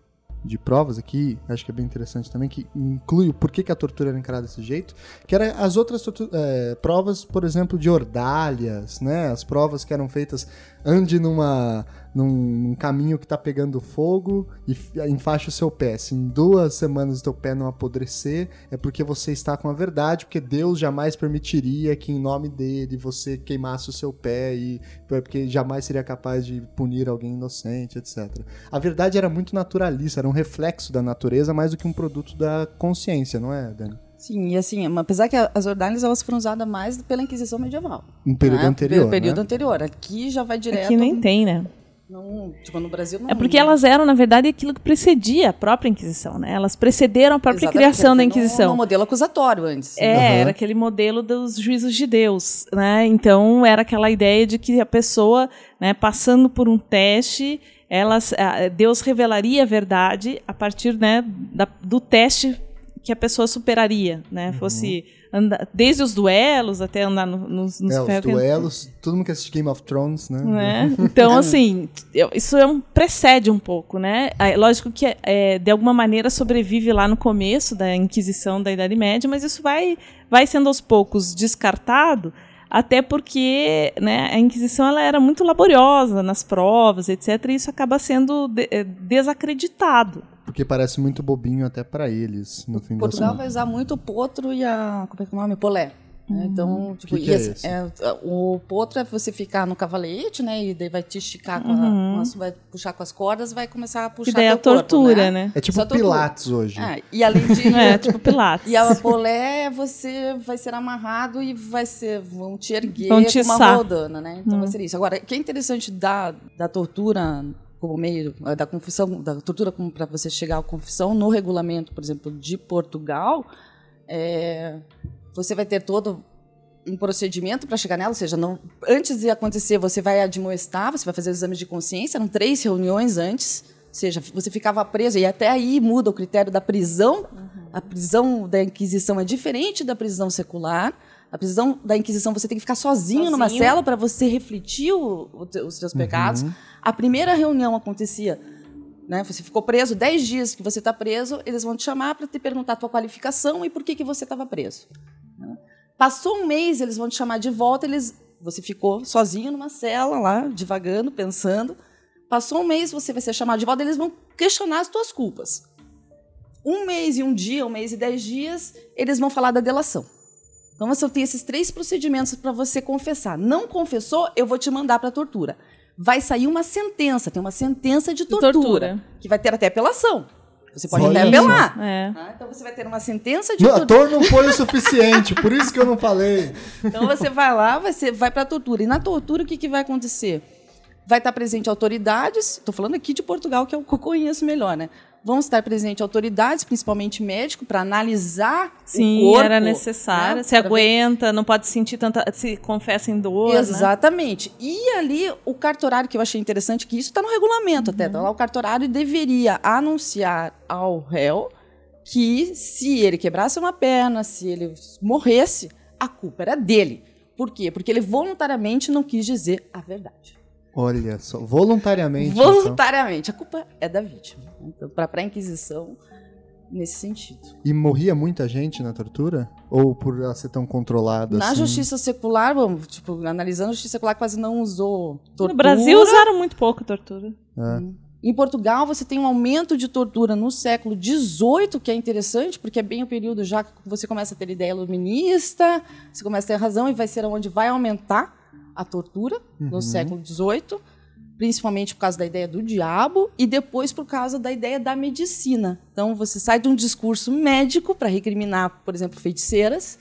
de provas aqui, acho que é bem interessante também, que inclui o porquê que a tortura era encarada desse jeito, que era as outras é, provas, por exemplo, de ordalhas, né? As provas que eram feitas ande numa num, num caminho que está pegando fogo e enfaixa o seu pé. Se em duas semanas o teu pé não apodrecer, é porque você está com a verdade, porque Deus jamais permitiria que em nome dele você queimasse o seu pé e porque jamais seria capaz de punir alguém inocente, etc. A verdade era muito naturalista, era um reflexo da natureza mais do que um produto da consciência, não é, Dani? Sim, e assim, apesar que as ordalhas elas foram usadas mais pela Inquisição medieval. No período né? anterior. No período né? anterior. Aqui já vai direto. Aqui nem tem, né? Não, tipo, no Brasil não. É porque elas eram, na verdade, aquilo que precedia a própria Inquisição, né? Elas precederam a própria Exatamente, criação da Inquisição. Um, um modelo acusatório antes. É, uhum. era aquele modelo dos juízos de Deus, né? Então era aquela ideia de que a pessoa, né, passando por um teste, elas, Deus revelaria a verdade a partir, né, da, do teste que a pessoa superaria, né? Uhum. Fosse andar, desde os duelos até andar no, nos, nos é, os duelos, todo mundo que assiste Game of Thrones, né? né? Então, assim, isso é um, precede um pouco, né? É, lógico que é, de alguma maneira sobrevive lá no começo da Inquisição da Idade Média, mas isso vai, vai sendo aos poucos descartado, até porque né, a Inquisição ela era muito laboriosa nas provas, etc., e isso acaba sendo de, é, desacreditado. Porque parece muito bobinho até para eles, no fim Portugal vai usar muito o potro e a. Como é que é o nome? Polé. Hum. Então, tipo, que que é esse? É, o potro é você ficar no cavalete, né? E daí vai te esticar com, uhum. a, com vai puxar com as cordas, vai começar a puxar que daí é a tortura, corpo, né? né? É tipo é Pilates hoje. É, e além de é tipo Pilates. E a polé você vai ser amarrado e vai ser vão te erguer vão te com uma rodana, né? Então hum. vai ser isso. Agora, o que é interessante da, da tortura como meio eh, da confissão, da tortura para você chegar à confissão, no regulamento, por exemplo, de Portugal, é, você vai ter todo um procedimento para chegar nela, ou seja, não, antes de acontecer, você vai admoestar, você vai fazer exames de consciência, eram três reuniões antes, ou seja, você ficava preso, e até aí muda o critério da prisão. Uhum. A prisão da Inquisição é diferente da prisão secular. A prisão da Inquisição você tem que ficar sozinho, sozinho. numa cela para você refletir o, o, os seus pecados. Uhum. A primeira reunião acontecia, né? Você ficou preso 10 dias que você está preso, eles vão te chamar para te perguntar a tua qualificação e por que, que você estava preso. Né? Passou um mês, eles vão te chamar de volta, eles, você ficou sozinho numa cela lá, devagando, pensando. Passou um mês, você vai ser chamado de volta, eles vão questionar as tuas culpas. Um mês e um dia, um mês e dez dias, eles vão falar da delação. Então você tem esses três procedimentos para você confessar. Não confessou, eu vou te mandar para a tortura. Vai sair uma sentença, tem uma sentença de tortura, tortura. que vai ter até apelação. Você pode Olha até apelar. É. Ah, Então você vai ter uma sentença de Meu tortura. ator não foi o suficiente, por isso que eu não falei. Então você vai lá, vai, ser, vai para tortura. E na tortura o que, que vai acontecer? Vai estar presente autoridades, estou falando aqui de Portugal, que é o que eu conheço melhor, né? Vão estar presentes autoridades, principalmente médico, para analisar Sim, o corpo. era necessário. né? Se Pra ver- aguenta, não pode sentir tanta. Se confessa em dor. Né? Exatamente. E ali o cartorário, que eu achei interessante, que isso está no regulamento até. Tá lá, o cartorário deveria anunciar ao réu que se ele quebrasse uma perna, se ele morresse, a culpa era dele. Por quê? Porque ele voluntariamente não quis dizer a verdade. Olha só, voluntariamente. então. Voluntariamente. A culpa é da vítima. Então, para a Inquisição, nesse sentido. E morria muita gente na tortura? Ou por ela ser tão controlada Na assim? justiça secular, vamos, tipo, analisando, a justiça secular quase não usou tortura. No Brasil usaram muito pouco tortura. É. Em Portugal, você tem um aumento de tortura no século XVIII, que é interessante, porque é bem o período já que você começa a ter ideia iluminista, você começa a ter razão e vai ser onde vai aumentar a tortura no século XVIII, principalmente por causa da ideia do diabo e depois por causa da ideia da medicina. Então, você sai de um discurso médico para recriminar, por exemplo, feiticeiras,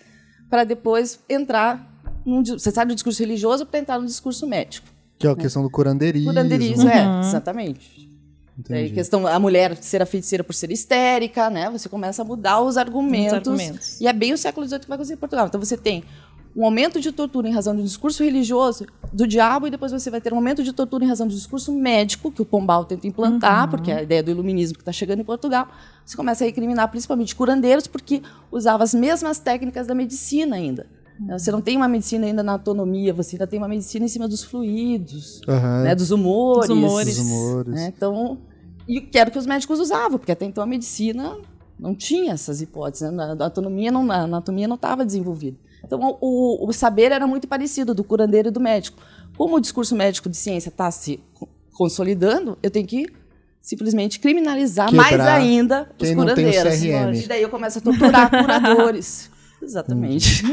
para depois entrar num, você sai do discurso religioso para entrar no discurso médico. Que é a questão do curandeirismo. Curanderismo, é, exatamente. Daí, Entendi. questão, a mulher ser a feiticeira por ser histérica, né? Você começa a mudar os argumentos. Os argumentos. E é bem o século XVIII que vai acontecer em Portugal. Então você tem um aumento de tortura em razão do discurso religioso do diabo, e depois você vai ter um aumento de tortura em razão do discurso médico, que o Pombal tenta implantar, porque é a ideia do iluminismo que está chegando em Portugal. Você começa a recriminar principalmente curandeiros, porque usava as mesmas técnicas da medicina ainda. Você não tem uma medicina ainda na autonomia, você ainda tem uma medicina em cima dos fluidos, Aham. né, dos humores. Dos humores. Os humores. né? Então, e que era o que os médicos usavam, porque até então a medicina não tinha essas hipóteses, né? a anatomia não a anatomia não estava desenvolvida. Então, o, o saber era muito parecido do curandeiro e do médico. Como o discurso médico de ciência está se co- consolidando, eu tenho que simplesmente criminalizar Quebrar mais ainda os curandeiros. E daí eu começo a torturar curadores. Exatamente.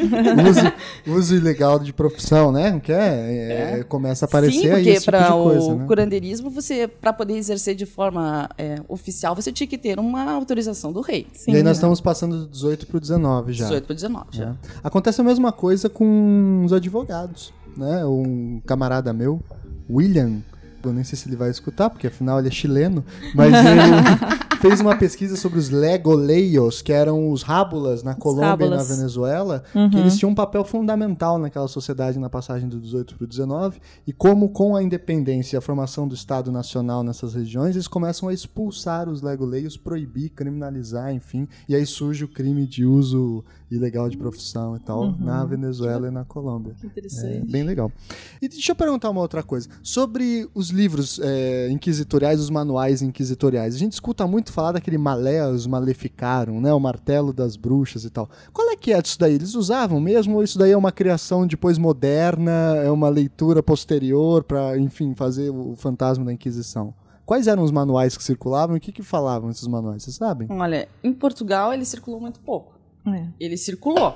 uso, uso ilegal de profissão, né? Não quer? É, Começa a aparecer Sim, aí porque tipo para coisa, o né? curandeirismo, você, para poder exercer de forma é, oficial, você tinha que ter uma autorização do rei. Sim, e aí nós né? estamos passando do 18 pro 19 já. 18 para 19. já. né? Acontece a mesma coisa com os advogados, né? Um camarada meu, William, eu nem sei se ele vai escutar, porque afinal ele é chileno, mas ele fez uma pesquisa sobre os legoleios, que eram os rábulas na Colômbia e na. Venezuela, Uhum. que eles tinham um papel fundamental naquela sociedade na passagem do 18 para o 19, e como com a independência e a formação do Estado Nacional nessas regiões, eles começam a expulsar os legoleios, proibir, criminalizar, enfim, e aí surge o crime de uso ilegal de profissão e tal, na Venezuela e na Colômbia. Que É, interessante. bem legal. E deixa eu perguntar uma outra coisa. Sobre os livros é, inquisitoriais, os manuais inquisitoriais. A gente escuta muito falar daquele Maleus Maleficarum, né? O martelo das bruxas e tal. Qual é que é disso daí? Eles usavam mesmo ou isso daí é uma criação depois moderna, é uma leitura posterior para, enfim, fazer o fantasma da Inquisição? Quais eram os manuais que circulavam e o que, que falavam esses manuais? Vocês sabem? Olha, em Portugal ele circulou muito pouco. É. Ele circulou,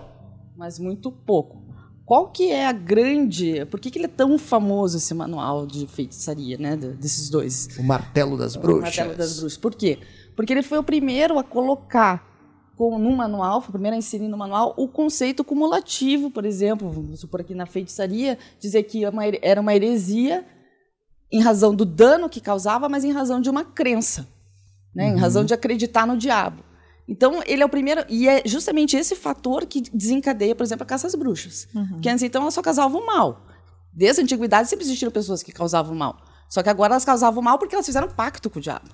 mas muito pouco. Qual que é a grande... Por que, que ele é tão famoso, esse manual de feitiçaria, né? de- Desses dois. O martelo das O bruxas. Martelo das Bruxas. Por quê? Porque ele foi o primeiro a colocar com, no manual, foi o primeiro a inserir no manual o conceito cumulativo, por exemplo, vamos supor aqui na feitiçaria, dizer que é era uma heresia em razão do dano que causava, mas em razão de uma crença, né? em razão de acreditar no diabo. Então, ele é o primeiro, e é justamente esse fator que desencadeia, por exemplo, a caça às bruxas. Que antes, então, elas só causavam mal. Desde a antiguidade sempre existiram pessoas que causavam mal. Só que agora elas causavam mal porque elas fizeram pacto com o diabo.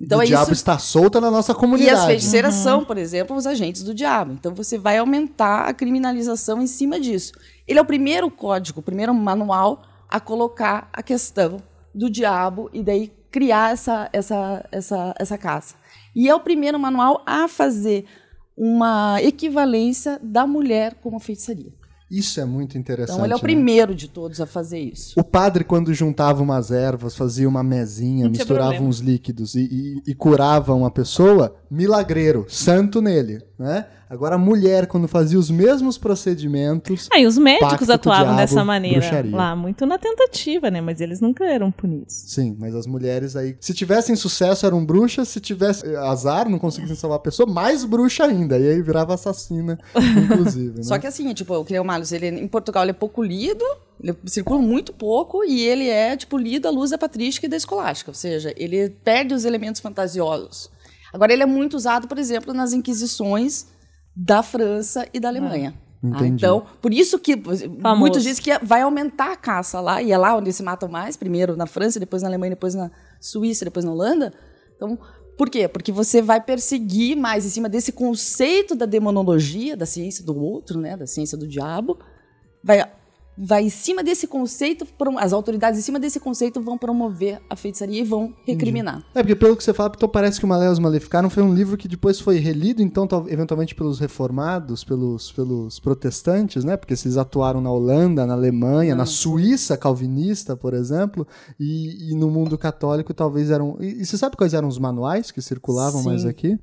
Então o é diabo isso. está solta na nossa E comunidade. as feiticeiras são, por exemplo, os agentes do diabo. Então você vai aumentar a criminalização em cima disso. Ele é o primeiro código, o primeiro manual a colocar a questão do diabo e daí criar essa, essa, essa, essa caça. E é o primeiro manual a fazer uma equivalência da mulher como feitiçaria. Isso é muito interessante. Então ele é o né? primeiro de todos a fazer isso. O padre, quando juntava umas ervas, fazia uma mesinha, misturava problema. uns líquidos e, e- e curava uma pessoa, milagreiro, santo nele. Né? Agora a mulher, quando fazia os mesmos procedimentos. Aí os médicos atuavam diabo, dessa maneira bruxaria. lá, muito na tentativa, né? Mas eles nunca eram punidos. Sim, mas as mulheres aí, se tivessem sucesso, eram bruxas, se tivesse azar, não conseguissem salvar a pessoa, mais bruxa ainda. E aí virava assassina, inclusive. né? Só que assim, tipo, o Cleo Malus, ele, em Portugal ele é pouco lido, ele circula muito pouco e ele é, tipo, lido à luz da patrística e da escolástica. Ou seja, ele perde os elementos fantasiosos. Agora, ele é muito usado, por exemplo, nas inquisições da França e da Alemanha. Ah, Entendi. então, por isso que muitos dizem que vai aumentar a caça lá, e é lá onde se matam mais, primeiro na França, depois na Alemanha, depois na Suíça, depois na Holanda. Então, por quê? Porque você vai perseguir mais em cima desse conceito da demonologia, da ciência do outro, né, da ciência do diabo, vai vai em cima desse conceito, as autoridades em cima desse conceito vão promover a feitiçaria e vão recriminar. É, porque pelo que você fala, então parece que o Maléus Maleficaram foi um livro que depois foi relido, então, eventualmente pelos reformados, pelos, pelos protestantes, né? Porque eles atuaram na Holanda, na Alemanha, na Suíça calvinista, por exemplo, e, e no mundo católico talvez eram... E, e você sabe quais eram os manuais que circulavam Sim. mais aqui?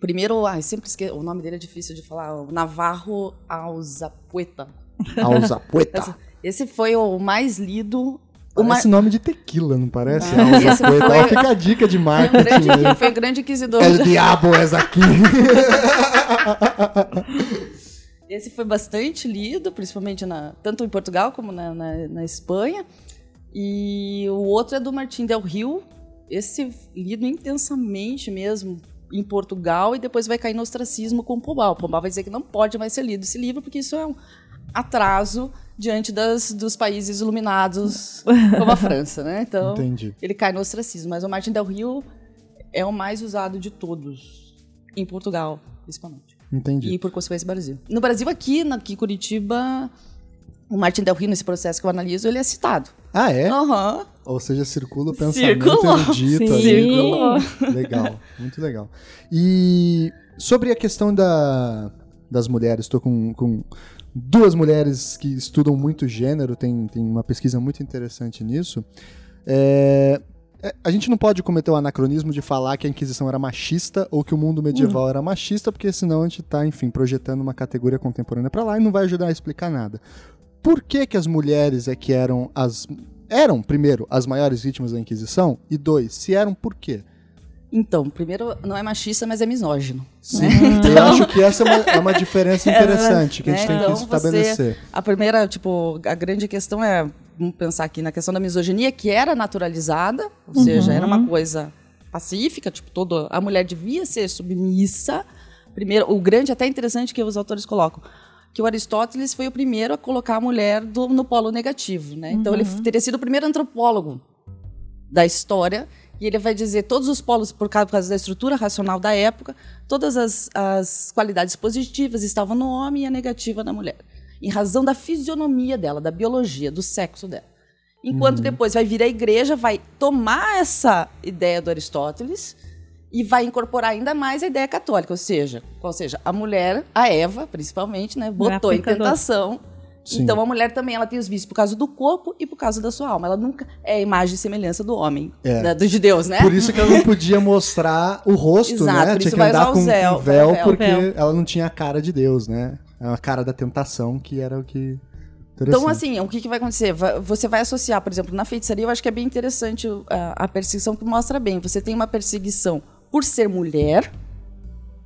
Primeiro, ai, sempre esqueço, o nome dele é difícil de falar, o Navarro Alzapueta. Alzapueta. Esse foi o mais lido. Parece nome de tequila, não parece? Ah, esse Alzapueta. foi- Ó, Fica a dica de marketing grande, aí. foi grande inquisidor. El diabo es aqui. Esse foi bastante lido, principalmente na, tanto em Portugal como na, na, na Espanha. E o outro é do Martim Del Rio. Esse lido intensamente mesmo em Portugal e depois vai cair no ostracismo com o Pombal. O Pombal vai dizer que não pode mais ser lido esse livro porque isso é um atraso diante das, dos países iluminados como a França, né? Então, Entendi. ele cai no ostracismo. Mas o Martin Del Rio é o mais usado de todos em Portugal, principalmente. Entendi. E por consequência Brasil. No Brasil, aqui, na- aqui em Curitiba, o Martin Del Rio, nesse processo que eu analiso, ele é citado. Ah, é? Aham. Ou seja, circula o pensamento Circulou. erudito Sim. ali. Circulou. Legal, muito legal. E sobre a questão da, das mulheres, estou com, com duas mulheres que estudam muito gênero, tem, tem uma pesquisa muito interessante nisso. É, é, a gente não pode cometer o anacronismo de falar que a Inquisição era machista ou que o mundo medieval era machista, porque senão a gente está, enfim, projetando uma categoria contemporânea para lá e não vai ajudar a explicar nada. Por que, que as mulheres é que eram as. Eram, primeiro, as maiores vítimas da Inquisição? E dois, se eram, por quê? Então, primeiro, não é machista, mas é misógino. Sim, eu acho que essa é uma, é uma diferença interessante que a gente né? tem Então, que estabelecer. Você, a primeira, tipo, a grande questão é, vamos pensar aqui na questão da misoginia, que era naturalizada, ou seja, era uma coisa pacífica, tipo, toda a mulher devia ser submissa. Primeiro, o grande até interessante que os autores colocam, que o Aristóteles foi o primeiro a colocar a mulher do- no polo negativo, né? Então ele teria sido o primeiro antropólogo da história e ele vai dizer todos os polos por causa, da estrutura racional da época, todas as, as qualidades positivas estavam no homem e a negativa na mulher, em razão da fisionomia dela, da biologia, do sexo dela. Enquanto depois vai vir a igreja, vai tomar essa ideia do Aristóteles e vai incorporar ainda mais a ideia católica, ou seja, ou seja, a mulher, a Eva, principalmente, né, botou em tentação. Sim. Então a mulher também ela tem os vícios por causa do corpo e por causa da sua alma. Ela nunca é a imagem e semelhança do homem, É. da- do de Deus, né? Por isso que ela não podia mostrar o rosto, Exato, né? por Tinha isso que vai andar usar o com véu, um véu, véu. porque Véu. ela não tinha a cara de Deus, né? É uma cara da tentação, que era o que. Então, assim, o que, que vai acontecer? Você vai associar, por exemplo, na feitiçaria, eu acho que é bem interessante a, a perseguição que mostra bem. Você tem uma perseguição por ser mulher,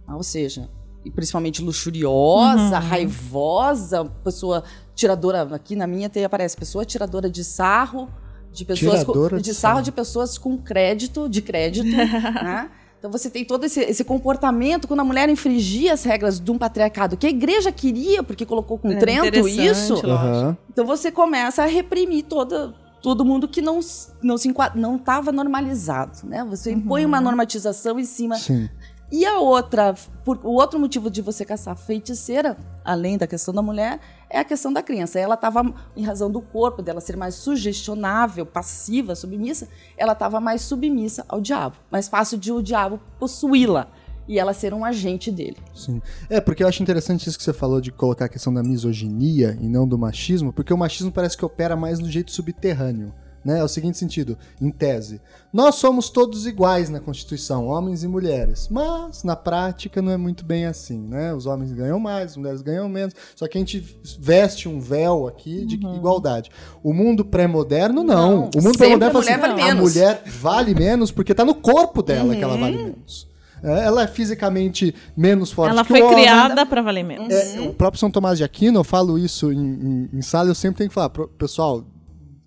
ou seja, principalmente luxuriosa, raivosa, pessoa tiradora. Aqui na minha tem, aparece pessoa tiradora de sarro, de pessoas Tiradora com, de de sarro sarro. de pessoas com crédito, de crédito, né? Então você tem todo esse, esse comportamento quando a mulher infringia as regras de um patriarcado que a igreja queria, porque colocou com É Trento isso. Aham. Então você começa a reprimir toda, todo mundo que não não se não estava normalizado, né? Você impõe uma normatização em cima. Sim. E a outra, por- o outro motivo de você caçar feiticeira, além da questão da mulher, é a questão da criança. Ela estava, em razão do corpo dela ser mais sugestionável, passiva, submissa, ela estava mais submissa ao diabo. Mais fácil de o diabo possuí-la e ela ser um agente dele. Sim. É, porque eu acho interessante isso que você falou de colocar a questão da misoginia e não do machismo, porque o machismo parece que opera mais no jeito subterrâneo. Né? É o seguinte sentido, em tese. Nós somos todos iguais na Constituição, homens e mulheres. Mas, na prática, não é muito bem assim, né? Os homens ganham mais, as mulheres ganham menos. Só que a gente veste um véu aqui de uhum. igualdade. O mundo pré-moderno, não. não. O mundo pré-moderno assim, vale a mulher vale menos porque tá no corpo dela uhum. que ela vale menos. É, ela é fisicamente menos forte ela que o homem. Ela foi criada para valer menos. É, o próprio São Tomás de Aquino, eu falo isso em, em, em sala, eu sempre tenho que falar, pessoal,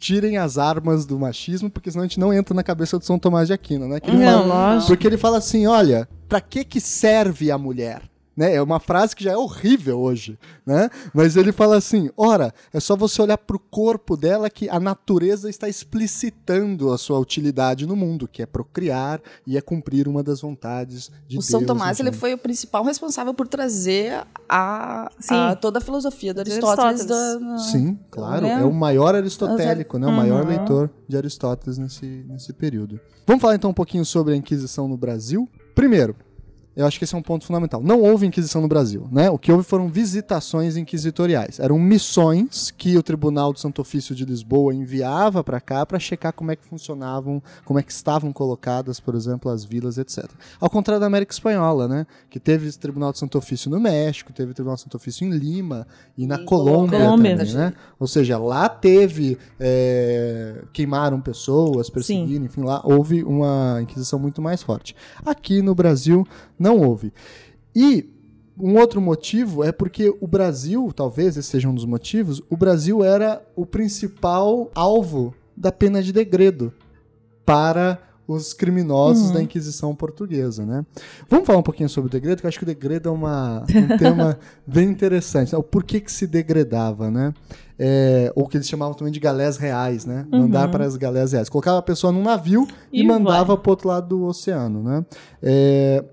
tirem as armas do machismo, porque senão a gente não entra na cabeça do São Tomás de Aquino, né? ele não, fala, porque ele fala assim, olha, para que que serve a mulher? Né? É uma frase que já é horrível hoje, né? Mas ele fala assim: ora, é só você olhar para o corpo dela que a natureza está explicitando a sua utilidade no mundo, que é procriar e é cumprir uma das vontades de o Deus. O São Tomás ele foi o principal responsável por trazer a, a toda a filosofia do Aristóteles. Aristóteles. Da, Sim, claro. Né? É o maior aristotélico, né? o maior uhum. leitor de Aristóteles nesse, nesse período. Vamos falar então um pouquinho sobre a Inquisição no Brasil. Primeiro, eu acho que esse é um ponto fundamental. Não houve Inquisição no Brasil, né? O que houve foram visitações inquisitoriais. Eram missões que o Tribunal do Santo Ofício de Lisboa enviava para cá para checar como é que funcionavam, como é que estavam colocadas, por exemplo, as vilas, etc. Ao contrário da América Espanhola, né? Que teve esse Tribunal do Santo Ofício no México, teve o Tribunal do Santo Ofício em Lima e na Colômbia, Colômbia também, né? Ou seja, lá teve é, queimaram pessoas, perseguiram, Sim. enfim, lá houve uma Inquisição muito mais forte. Aqui no Brasil não houve. E um outro motivo é porque o Brasil, talvez esse seja um dos motivos, o Brasil era o principal alvo da pena de degredo para os criminosos uhum. da Inquisição Portuguesa, né? Vamos falar um pouquinho sobre o degredo, que eu acho que o degredo é uma, um tema bem interessante. O porquê que se degredava, né? É, ou que eles chamavam também de galés reais, né? Uhum. Mandar para as galés reais. Colocava a pessoa num navio e, e mandava para o outro lado do oceano, né? É,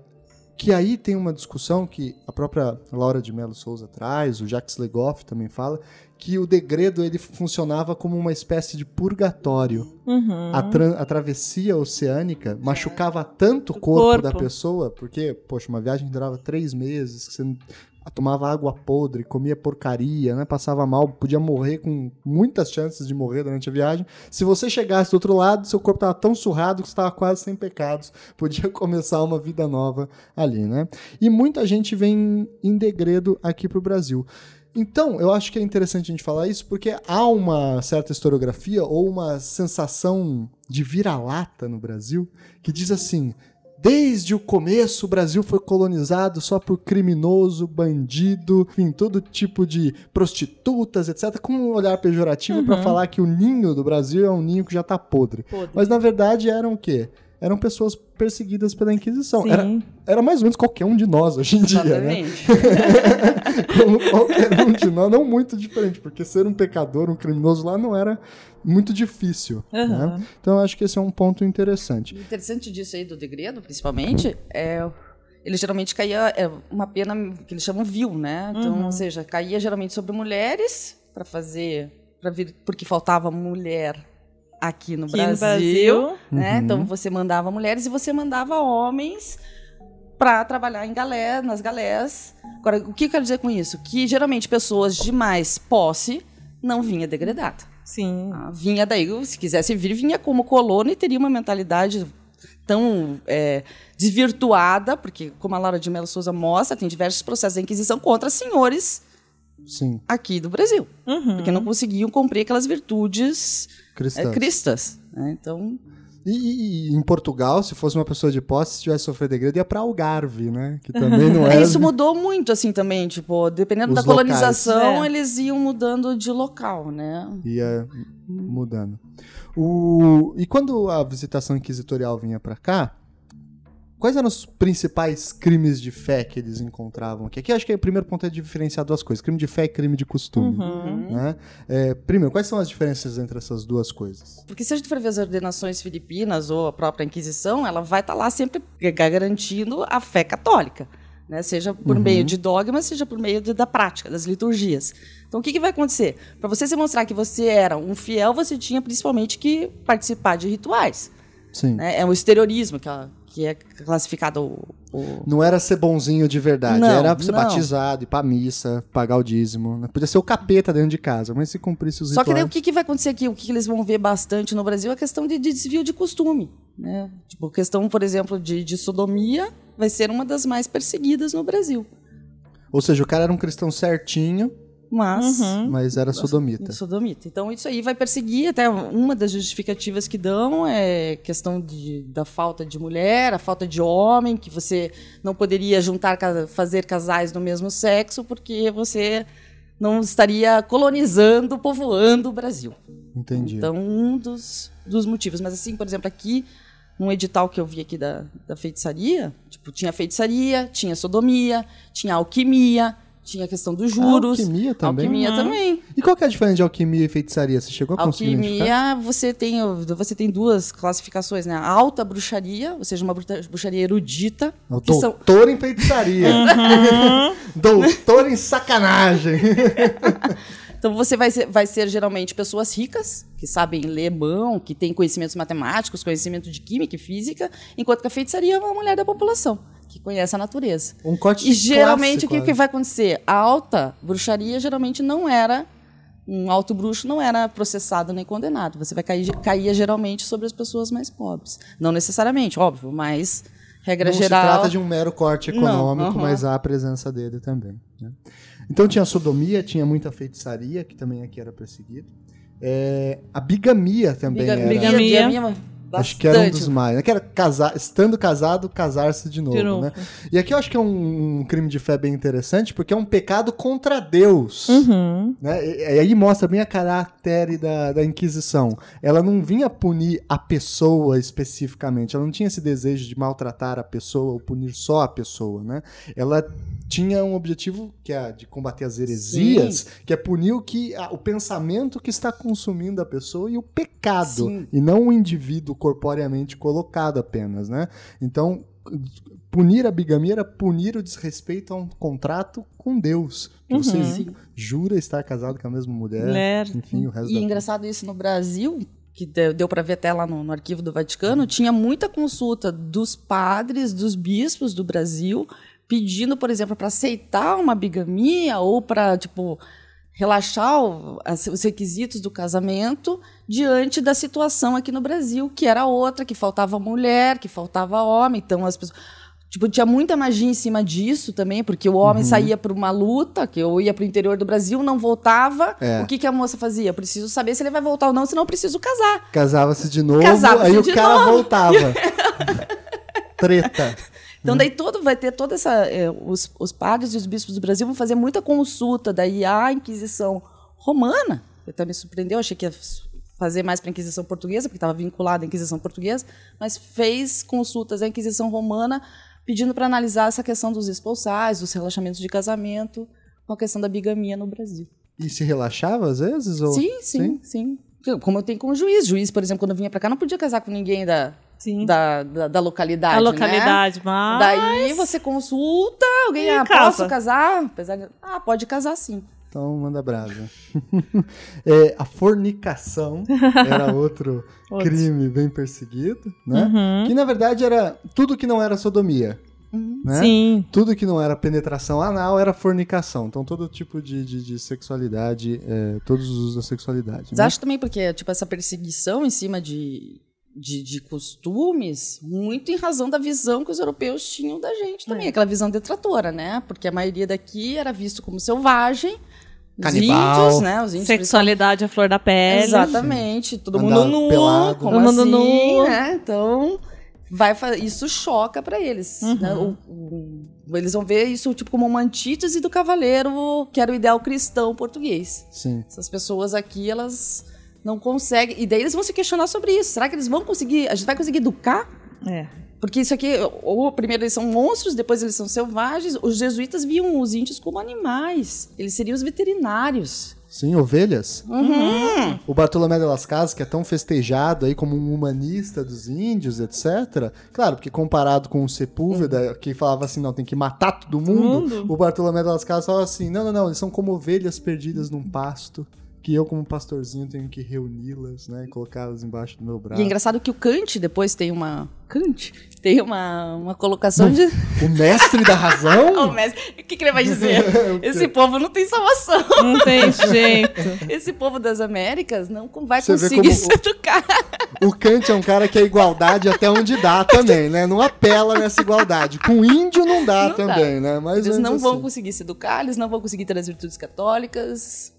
que aí tem uma discussão que a própria Laura de Mello Souza traz, o Jacques Legoff também fala, que o degredo ele funcionava como uma espécie de purgatório. Uhum. A, a, travessia oceânica machucava tanto o corpo, corpo, da pessoa, porque, poxa, uma viagem durava três meses, você tomava água podre, comia porcaria, né? Passava mal, podia morrer com muitas chances de morrer durante a viagem. Se você chegasse do outro lado, seu corpo estava tão surrado que estava quase sem pecados, podia começar uma vida nova ali, né? E muita gente vem em degredo aqui para o Brasil. Então, eu acho que é interessante a gente falar isso porque há uma certa historiografia ou uma sensação de vira-lata no Brasil que diz assim: Desde o começo, o Brasil foi colonizado só por criminoso, bandido, enfim, todo tipo de prostitutas, etc., com um olhar pejorativo uhum. para falar que o ninho do Brasil é um ninho que já está podre. podre. Mas na verdade eram o quê? Eram pessoas perseguidas pela Inquisição. Era, era mais ou menos qualquer um de nós hoje em dia, né? Como qualquer um de nós, não muito diferente, porque ser um pecador, um criminoso lá não era muito difícil. Uhum. Né? Então, acho que esse é um ponto interessante. O interessante disso aí do degredo, principalmente, é ele geralmente caía é uma pena que eles chamam vil, né? Então, uhum. ou seja, caía geralmente sobre mulheres para fazer, para vir porque faltava mulher aqui no aqui Brasil, no Brasil. né? Uhum. Então você mandava mulheres e você mandava homens para trabalhar em galé, nas galés. Agora, o que eu quero dizer com isso? Que geralmente pessoas de mais posse não vinha degradada. Sim. Ah, vinha daí, se quisesse vir, vinha como colono e teria uma mentalidade tão é, desvirtuada, porque, como a Laura de Mello Souza mostra, tem diversos processos de inquisição contra senhores Sim. aqui do Brasil. Uhum. Porque não conseguiam cumprir aquelas virtudes cristãs. É, cristas né? Então. E, e, em Portugal, se fosse uma pessoa de posse, se tivesse sofrido degredo, ia para Algarve, né? Que também não é. Isso mudou muito, assim, também. Tipo, dependendo Os da colonização, é. eles iam mudando de local, né? Ia mudando. O... E quando a visitação inquisitorial vinha para cá, Quais eram os principais crimes de fé que eles encontravam aqui? Aqui acho que o primeiro ponto é diferenciar duas coisas: crime de fé e crime de costume. Uhum. Né? É, primeiro, quais são as diferenças entre essas duas coisas? Porque se a gente for ver as ordenações filipinas ou a própria Inquisição, ela vai estar tá lá sempre garantindo a fé católica. Né? Seja por uhum. meio de dogmas, seja por meio de, da prática, das liturgias. Então, o que, que vai acontecer? Para você se mostrar que você era um fiel, você tinha principalmente que participar de rituais. Sim. Né? É o exteriorismo que, ela, que é classificado o, o- Não era ser bonzinho de verdade, Não, era ser não. batizado, ir pra missa, pagar o dízimo. né? Podia ser o capeta dentro de casa, mas se cumprisse os Só que daí o rituais... que, que vai acontecer aqui? O que, que eles vão ver bastante no Brasil é a questão de, de desvio de costume. Né? Tipo, questão, por exemplo, de, de sodomia vai ser uma das mais perseguidas no Brasil. Ou seja, o cara era um cristão certinho, Mas. Uhum. mas era sodomita. Sodomita. Então, isso aí vai perseguir. Até uma das justificativas que dão é questão de, da falta de mulher, a falta de homem, que você não poderia juntar, fazer casais no mesmo sexo, porque você não estaria colonizando, povoando o Brasil. Entendi. Então, um dos, dos motivos. Mas, assim, por exemplo, aqui, num edital que eu vi aqui da, da feitiçaria, tipo, tinha feitiçaria, tinha sodomia, tinha alquimia, tinha a questão dos juros. Alquimia também? Alquimia Uhum. também. E qual que é a diferença de alquimia e feitiçaria? Você chegou a conseguir? Alquimia, você tem, você tem duas classificações, né? A alta bruxaria, ou seja, uma bruxaria erudita, O que são doutor em feitiçaria. doutor em sacanagem. Então você vai ser, vai ser geralmente pessoas ricas, que sabem ler mão, que têm conhecimentos matemáticos, conhecimento de química e física, enquanto que a feitiçaria é uma mulher da população, que conhece a natureza. Um corte E geralmente o que, que quase. vai acontecer? A alta bruxaria geralmente não era. Um alto bruxo não era processado nem condenado. Você vai cair, caía geralmente sobre as pessoas mais pobres. Não necessariamente, óbvio, mas regra Não geral. se trata de um mero corte Não, econômico, aham. mas há a presença dele também. né? Então tinha a sodomia, tinha muita feitiçaria, que também aqui era perseguido. É, a bigamia também Biga- era. Bigamia. bigamia, Acho que era um bastante. dos mais. né? Que era casar, estando casado, casar-se de novo, De novo. né? E aqui eu acho que é um, um crime de fé bem interessante, porque é um pecado contra Deus. Uhum. Né? E, e aí mostra bem a caráter da, da Inquisição. Ela não vinha punir a pessoa especificamente, ela não tinha esse desejo de maltratar a pessoa ou punir só a pessoa, né? Ela tinha um objetivo que é de combater as heresias, que é punir o que a- o pensamento que está consumindo a pessoa e o pecado, Sim. e não o indivíduo corporeamente colocado apenas, né? Então, punir a bigamia era punir o desrespeito a um contrato com Deus. Que você Uhum. Sim. jura estar casado com a mesma mulher, enfim, o resto E da é engraçado isso no Brasil, que deu, deu para ver até lá no, no arquivo do Vaticano, tinha muita consulta dos padres, dos bispos do Brasil, pedindo, por exemplo, para aceitar uma bigamia ou para, tipo, relaxar o- os requisitos do casamento diante da situação aqui no Brasil, que era outra, que faltava mulher, que faltava homem, então as pessoas Tipo, tinha muita magia em cima disso também, porque o homem saía para uma luta, que eu ia para o interior do Brasil, não voltava. É. O que, que a moça fazia? Eu preciso saber se ele vai voltar ou não, senão eu preciso casar. Casava-se de novo, Casava-se aí o de cara novo. voltava. Treta. Então, daí todo vai ter toda essa. eh, os, os padres e os bispos do Brasil vão fazer muita consulta. Daí a Inquisição Romana, que até me surpreendeu, achei que ia fazer mais para a Inquisição Portuguesa, porque estava vinculada à Inquisição Portuguesa, mas fez consultas à Inquisição Romana pedindo para analisar essa questão dos expulsais, dos relaxamentos de casamento, com a questão da bigamia no Brasil. E se relaxava às vezes? Ou... Sim, sim, sim. Como eu tenho com o juiz. Juiz, por exemplo, quando eu vinha para cá, não podia casar com ninguém da, Sim. da, da, da localidade. a né? localidade, mas. Daí você consulta, alguém, E ah, casa. posso casar? Apesar de, ah, pode casar sim. Então manda brasa. É, a fornicação era outro, Outro. crime bem perseguido, né? Uhum. Que na verdade era tudo que não era sodomia. Né? Sim. Tudo que não era penetração anal era fornicação. Então, todo tipo de, de, de sexualidade, é, todos os usos da sexualidade. Mas né? acho também porque, tipo, essa perseguição em cima de, de, de costumes, muito em razão da visão que os europeus tinham da gente também. É. Aquela visão detratora, né? Porque a maioria daqui era visto como selvagem. Os Canibal. índios, né? Os índios Sexualidade à flor da pele. Exatamente. Todo Andar mundo nu, pelado. como Todo mundo assim, nu. né? Então, vai fa- isso choca pra eles. Uhum. né? O- o- eles vão ver isso tipo como uma antítese do cavaleiro, que era o ideal cristão português. Sim. Essas pessoas aqui, elas não conseguem. E daí eles vão se questionar sobre isso. Será que eles vão conseguir. A gente vai conseguir educar? É. Porque isso aqui, ou primeiro eles são monstros, depois eles são selvagens. Os jesuítas viam os índios como animais. Eles seriam os veterinários. Sim, ovelhas. Uhum. O Bartolomé de las Casas, que é tão festejado aí como um humanista dos índios, etc. Claro, porque comparado com o Sepúlveda, que falava assim, não, tem que matar todo mundo, Mundo. o Bartolomé de las Casas falava assim, não, não, não, eles são como ovelhas perdidas num pasto que eu, como pastorzinho, tenho que reuni-las, né? Colocá-las embaixo do meu braço. E é engraçado que o Kant depois tem uma. Kant tem uma, uma colocação de. O mestre da razão? o, mestre, o que, que ele vai dizer? Esse povo não tem salvação. Não tem jeito. Esse povo das Américas não vai Você conseguir se educar. O Kant é um cara que é igualdade até onde dá também, né? Não apela nessa igualdade. Com índio não dá não também, dá. né? Mas eles não assim. vão conseguir se educar, eles não vão conseguir ter as virtudes católicas.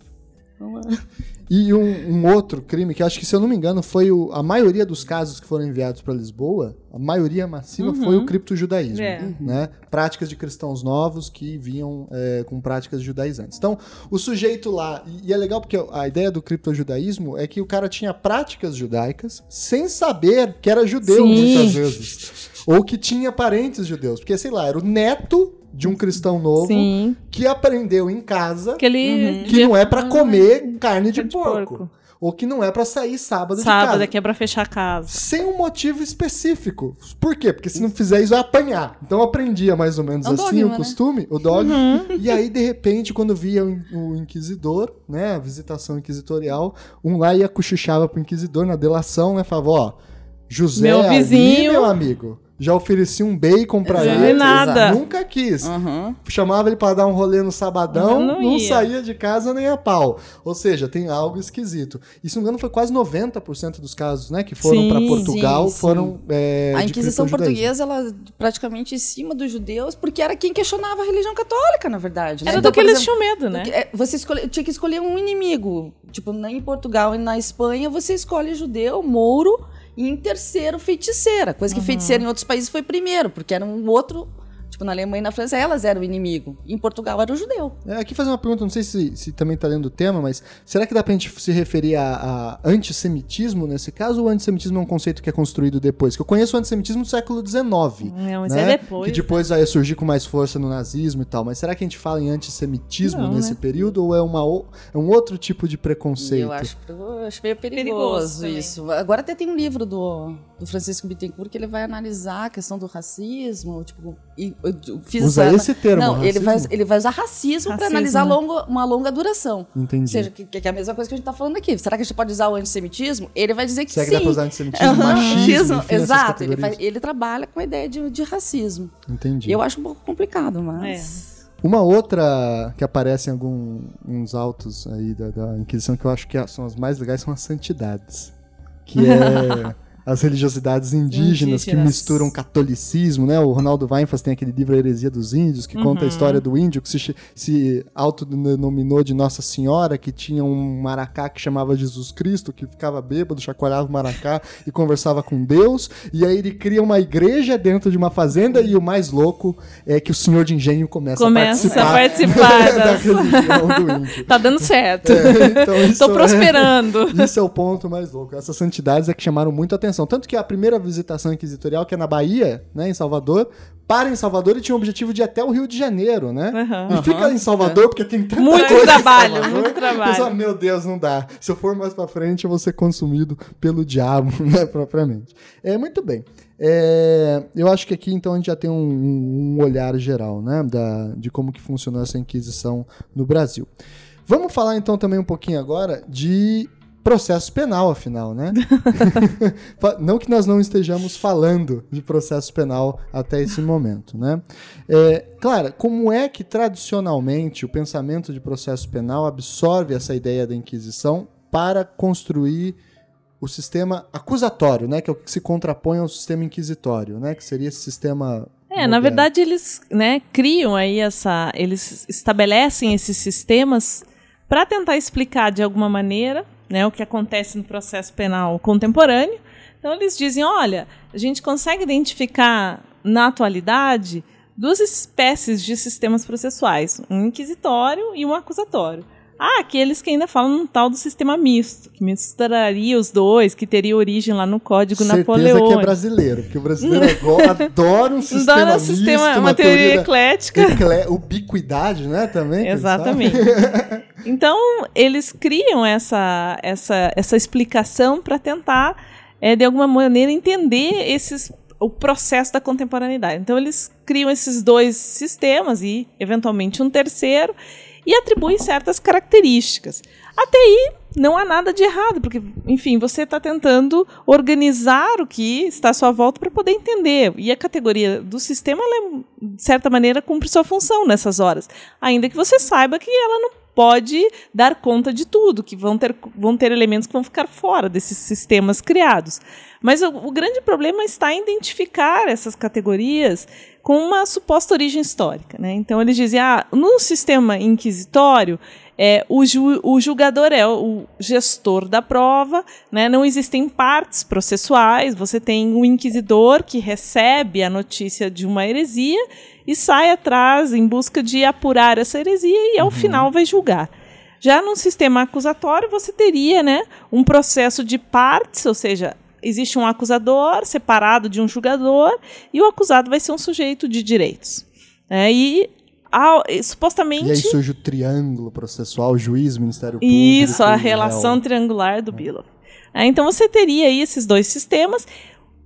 E um, um, outro crime que acho que, se eu não me engano, foi o, a maioria dos casos que foram enviados para Lisboa, a maioria massiva uhum. foi o criptojudaísmo. É. Né? Práticas de cristãos novos que vinham é, com práticas judaizantes. Então, o sujeito lá. E, e é legal porque a ideia do criptojudaísmo é que o cara tinha práticas judaicas sem saber que era judeu, Sim. muitas vezes. Ou que tinha parentes judeus. Porque, sei lá, era o neto de um cristão novo Sim. que aprendeu em casa que, ele uhum. que não é para comer carne de, porco. porco. Ou que não é para sair sábado, sábado de casa. Sábado é que é pra fechar a casa. Sem um motivo específico. Por quê? Porque se não fizer isso, vai apanhar. Então eu aprendia mais ou menos é assim dogma, o né? costume, né? o dog. Uhum. E aí, de repente, quando via o inquisidor, né, a visitação inquisitorial, um lá ia cochichava pro inquisidor na delação, né, falava, ó, José meu vizinho, ali, meu amigo, já ofereci um bacon pra ele. nada. Nunca quis. Uhum. Chamava ele para dar um rolê no sabadão, não, não saía de casa nem a pau. Ou seja, tem algo esquisito. E se não me engano, foi quase 90% dos casos, né, que foram para Portugal, sim, sim. foram. É, a Inquisição Portuguesa, ela praticamente em cima dos judeus, porque era quem questionava a religião católica, na verdade. Né? Era então, do que eles tinham medo, né? É, você escolhe, tinha que escolher um inimigo. Tipo, em Portugal e na Espanha, você escolhe judeu, mouro e em terceiro, feiticeira. Coisa que uhum. feiticeira em outros países foi primeiro, porque era um outro Tipo, na Alemanha e na França, elas eram o inimigo. E em Portugal era o judeu. É, aqui fazer uma pergunta, não sei se, se também está dentro do tema, mas será que dá pra gente se referir a, a antissemitismo nesse caso, ou o antissemitismo é um conceito que é construído depois? Que eu conheço o antissemitismo do século XIX. Não, mas é né? é depois. Que depois vai surgir com mais força no nazismo e tal. Mas será que a gente fala em antissemitismo não, nesse né? período, ou é, uma, é um outro tipo de preconceito? Eu acho, eu acho meio perigoso, perigoso isso. Agora até tem um livro do, do Francisco Bittencourt que ele vai analisar a questão do racismo, tipo, e fiz Usa essa, esse termo. Não, ele vai, ele vai usar racismo, racismo. para analisar longo, uma longa duração. Entendi. Ou seja, que, que, é a mesma coisa que a gente está falando aqui. Será que a gente pode usar o antissemitismo? Ele vai dizer que Será sim. Será que dá para usar antissemitismo, uhum. machismo, enfim, Exato. Ele, faz, ele, trabalha com a ideia de, de racismo. Entendi. Eu acho um pouco complicado, mas... É. Uma outra que aparece em alguns autos aí da, da Inquisição que eu acho que são as mais legais são as santidades. Que é as religiosidades indígenas, indígenas, que misturam catolicismo, né? O Ronaldo Weinfels tem aquele livro Heresia dos Índios, que uhum. conta a uhum. história do índio que se, se autodenominou de Nossa Senhora, que tinha um maracá que chamava Jesus Cristo, que ficava bêbado, chacoalhava o maracá e conversava com Deus, e aí ele cria uma igreja dentro de uma fazenda e o mais louco é que o senhor de engenho começa, começa a participar, a participar da religião do índio. Tá dando certo. É, então Tô é prosperando. É, isso é o ponto mais louco. Essas santidades é que chamaram muito atenção atenção. Tanto que a primeira visitação inquisitorial, que é na Bahia, né, em Salvador, para em Salvador e tinha o objetivo de ir até o Rio de Janeiro, né? Uhum. E fica em Salvador, é. porque tem tanta muito coisa trabalho, muito trabalho. Pensa, meu Deus, não dá. Se eu for mais para frente, eu vou ser consumido pelo diabo, né, propriamente. É, muito bem. É, eu acho que aqui, então, a gente já tem um, um olhar geral, né, da, de como que funcionou essa Inquisição no Brasil. Vamos falar, então, também um pouquinho agora de processo penal, afinal, né? não que nós não estejamos falando de processo penal até esse momento, né? É, Clara, como é que tradicionalmente o pensamento de processo penal absorve essa ideia da Inquisição para construir o sistema acusatório, né? Que é o que se contrapõe ao sistema inquisitório, né? Que seria esse sistema é, na verdade eles né, criam aí essa, eles estabelecem esses sistemas para tentar explicar de alguma maneira né, o que acontece no processo penal contemporâneo. Então, eles dizem: olha, a gente consegue identificar na atualidade duas espécies de sistemas processuais, um inquisitório e um acusatório. Ah, aqueles que ainda falam num tal do sistema misto, que misturaria os dois, que teria origem lá no Código Certeza Napoleão. que é brasileiro, porque o brasileiro adora um sistema adora misto, sistema, uma, uma teoria, teoria eclética. Ecle, ubiquidade, né, também? Exatamente. então, eles criam essa, essa, essa explicação para tentar, é, de alguma maneira, entender esses o processo da contemporaneidade. Então eles criam esses dois sistemas e eventualmente um terceiro e atribui certas características. Até aí, não há nada de errado, porque, enfim, você está tentando organizar o que está à sua volta para poder entender. E a categoria do sistema, ela, de certa maneira, cumpre sua função nessas horas. Ainda que você saiba que ela não pode dar conta de tudo, que vão ter, vão ter elementos que vão ficar fora desses sistemas criados. Mas o, o grande problema está em identificar essas categorias com uma suposta origem histórica. Né? Então, eles dizem, ah, no sistema inquisitório, é, o, ju, o, julgador é o gestor da prova, né? não existem partes processuais, você tem o inquisidor que recebe a notícia de uma heresia e sai atrás em busca de apurar essa heresia e ao uhum. final vai julgar. Já num sistema acusatório, você teria né, um processo de partes, ou seja, existe um acusador separado de um julgador e o acusado vai ser um sujeito de direitos. É, e supostamente. E aí surge o triângulo processual, juiz, Ministério Público. Isso, a relação triangular do Biloff. É, então você teria aí esses dois sistemas.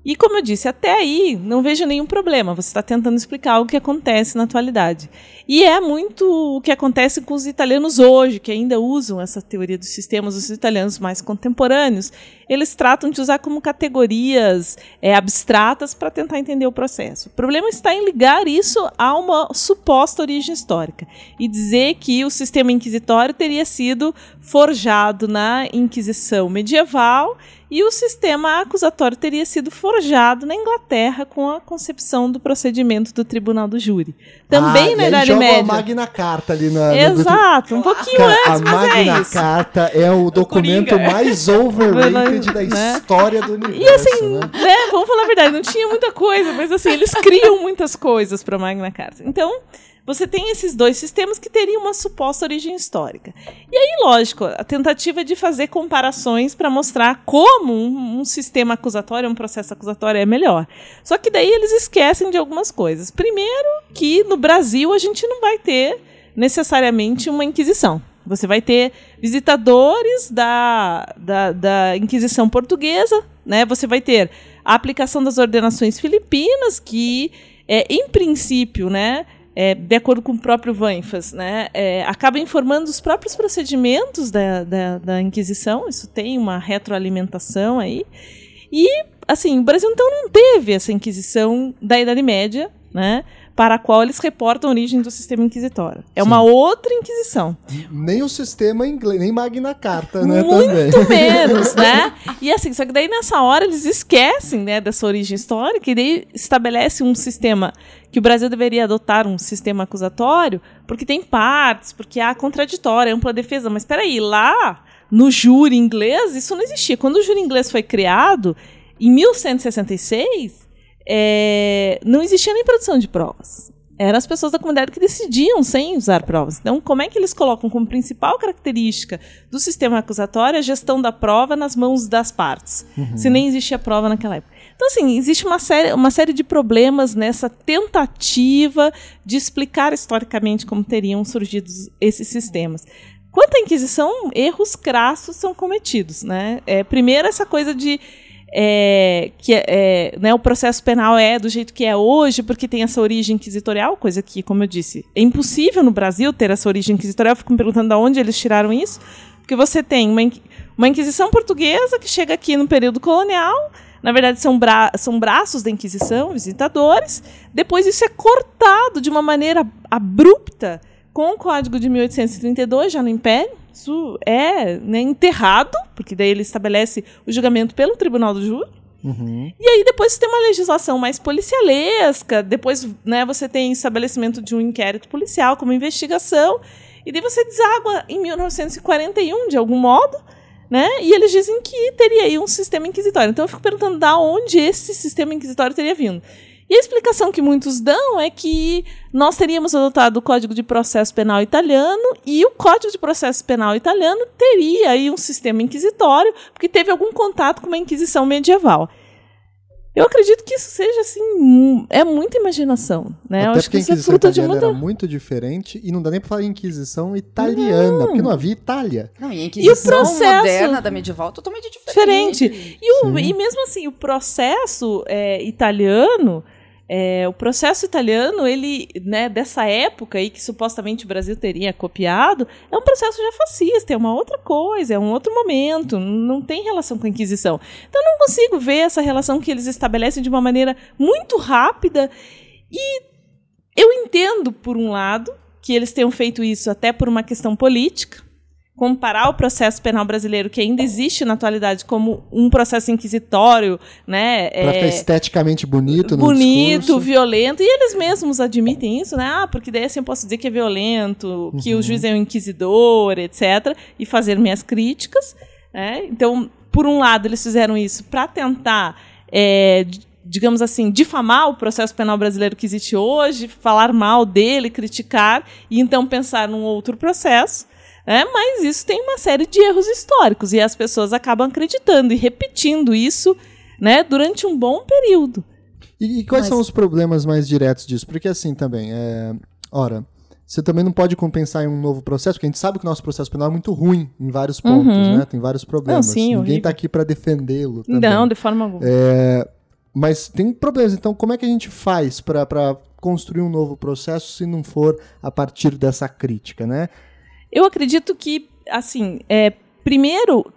E como eu disse, até aí não vejo nenhum problema. Você está tentando explicar o que acontece na atualidade. E é muito o que acontece com os italianos hoje, que ainda usam essa teoria dos sistemas, os italianos mais contemporâneos. Eles tratam de usar como categorias é, abstratas para tentar entender o processo. O problema está em ligar isso a uma suposta origem histórica e dizer que o sistema inquisitório teria sido forjado na Inquisição medieval e o sistema acusatório teria sido forjado na Inglaterra com a concepção do procedimento do tribunal do júri. Também ah, na Idade Média. a Magna Carta ali na. Exato, um pouquinho Cara, antes, A mas Magna é isso. Carta é o documento o mais overrated da né? história do universo. E assim, né? né, vamos falar a verdade, não tinha muita coisa, mas assim, eles criam muitas coisas para Magna Carta. Então, você tem esses dois sistemas que teriam uma suposta origem histórica. E aí, lógico, a tentativa de fazer comparações para mostrar como um, um, sistema acusatório, um processo acusatório é melhor. Só que daí eles esquecem de algumas coisas. Primeiro, que no Brasil a gente não vai ter necessariamente uma Inquisição. Você vai ter visitadores da, da, da Inquisição Portuguesa, né? você vai ter a aplicação das ordenações filipinas, que, é, em princípio, né, é, de acordo com o próprio Vanfas, né, é, acaba informando os próprios procedimentos da, da, da, Inquisição, isso tem uma retroalimentação aí. E, assim, o Brasil então não teve essa Inquisição da Idade Média, né, para a qual eles reportam a origem do sistema inquisitório. É Sim. uma outra inquisição. Nem o sistema inglês, nem Magna Carta, né? Muito também. menos, né? E assim, só que daí nessa hora eles esquecem, né, dessa origem histórica e daí estabelece um sistema que o Brasil deveria adotar um sistema acusatório, porque tem partes, porque há contraditória, ampla defesa. Mas espera aí, lá no júri inglês isso não existia. Quando o júri inglês foi criado, em 1166, é, não existia nem produção de provas. Eram as pessoas da comunidade que decidiam sem usar provas. Então, como é que eles colocam como principal característica do sistema acusatório a gestão da prova nas mãos das partes, uhum. se nem existia prova naquela época? Então, assim, existe uma série, uma série de problemas nessa tentativa de explicar historicamente como teriam surgido esses sistemas. Quanto à Inquisição, erros crassos são cometidos. Né? É, primeiro, essa coisa de é, que é, é, né, o processo penal é do jeito que é hoje, porque tem essa origem inquisitorial, coisa que, como eu disse, é impossível no Brasil ter essa origem inquisitorial. Eu fico me perguntando de onde eles tiraram isso, porque você tem uma, uma Inquisição portuguesa que chega aqui no período colonial, na verdade são, bra são braços da Inquisição, visitadores, depois isso é cortado de uma maneira abrupta com o Código de 1832, já no Império, isso é né, enterrado, porque daí ele estabelece o julgamento pelo Tribunal do Júri. Uhum. E aí depois você tem uma legislação mais policialesca, depois né, você tem estabelecimento de um inquérito policial como investigação, e daí você deságua em 1941, de algum modo, né? E eles dizem que teria aí um sistema inquisitório. Então eu fico perguntando da onde esse sistema inquisitório teria vindo. E a explicação que muitos dão é que nós teríamos adotado o Código de Processo Penal italiano e o Código de Processo Penal italiano teria aí um sistema inquisitório, porque teve algum contato com uma inquisição medieval. Eu acredito que isso seja assim, é muita imaginação, né? Até Eu acho que a Inquisição italiana muita... era muito diferente e não dá nem para falar Inquisição italiana, não. porque não havia Itália. Não, e a Inquisição e o processo... moderna da medieval totalmente diferente. diferente. E, o, e mesmo assim, o processo é, italiano É, o processo italiano, ele, né, dessa época aí que supostamente o Brasil teria copiado, é um processo já fascista, é uma outra coisa, é um outro momento, não tem relação com a Inquisição. Então eu não consigo ver essa relação que eles estabelecem de uma maneira muito rápida e eu entendo, por um lado, que eles tenham feito isso até por uma questão política, comparar o processo penal brasileiro, que ainda existe na atualidade, como um processo inquisitório, né? Pra é, esteticamente bonito, bonito, discurso. violento, e eles mesmos admitem isso, né? Ah, porque daí assim eu posso dizer que é violento, que uhum. o juiz é um inquisidor, etc., e fazer minhas críticas. Né? Então, por um lado, eles fizeram isso para tentar é, digamos assim, difamar o processo penal brasileiro que existe hoje, falar mal dele, criticar, e então pensar num outro processo. É, mas isso tem uma série de erros históricos e as pessoas acabam acreditando e repetindo isso né, durante um bom período. E, e quais mas... são os problemas mais diretos disso? Porque assim também, é... ora, você também não pode compensar em um novo processo, porque a gente sabe que o nosso processo penal é muito ruim em vários pontos, uhum. né? Tem vários problemas. Não, sim, Ninguém está aqui para defendê-lo. Não, de forma alguma. É... Mas tem problemas. Então, como é que a gente faz para construir um novo processo se não for a partir dessa crítica, né? Eu acredito que, assim, é, primeiro,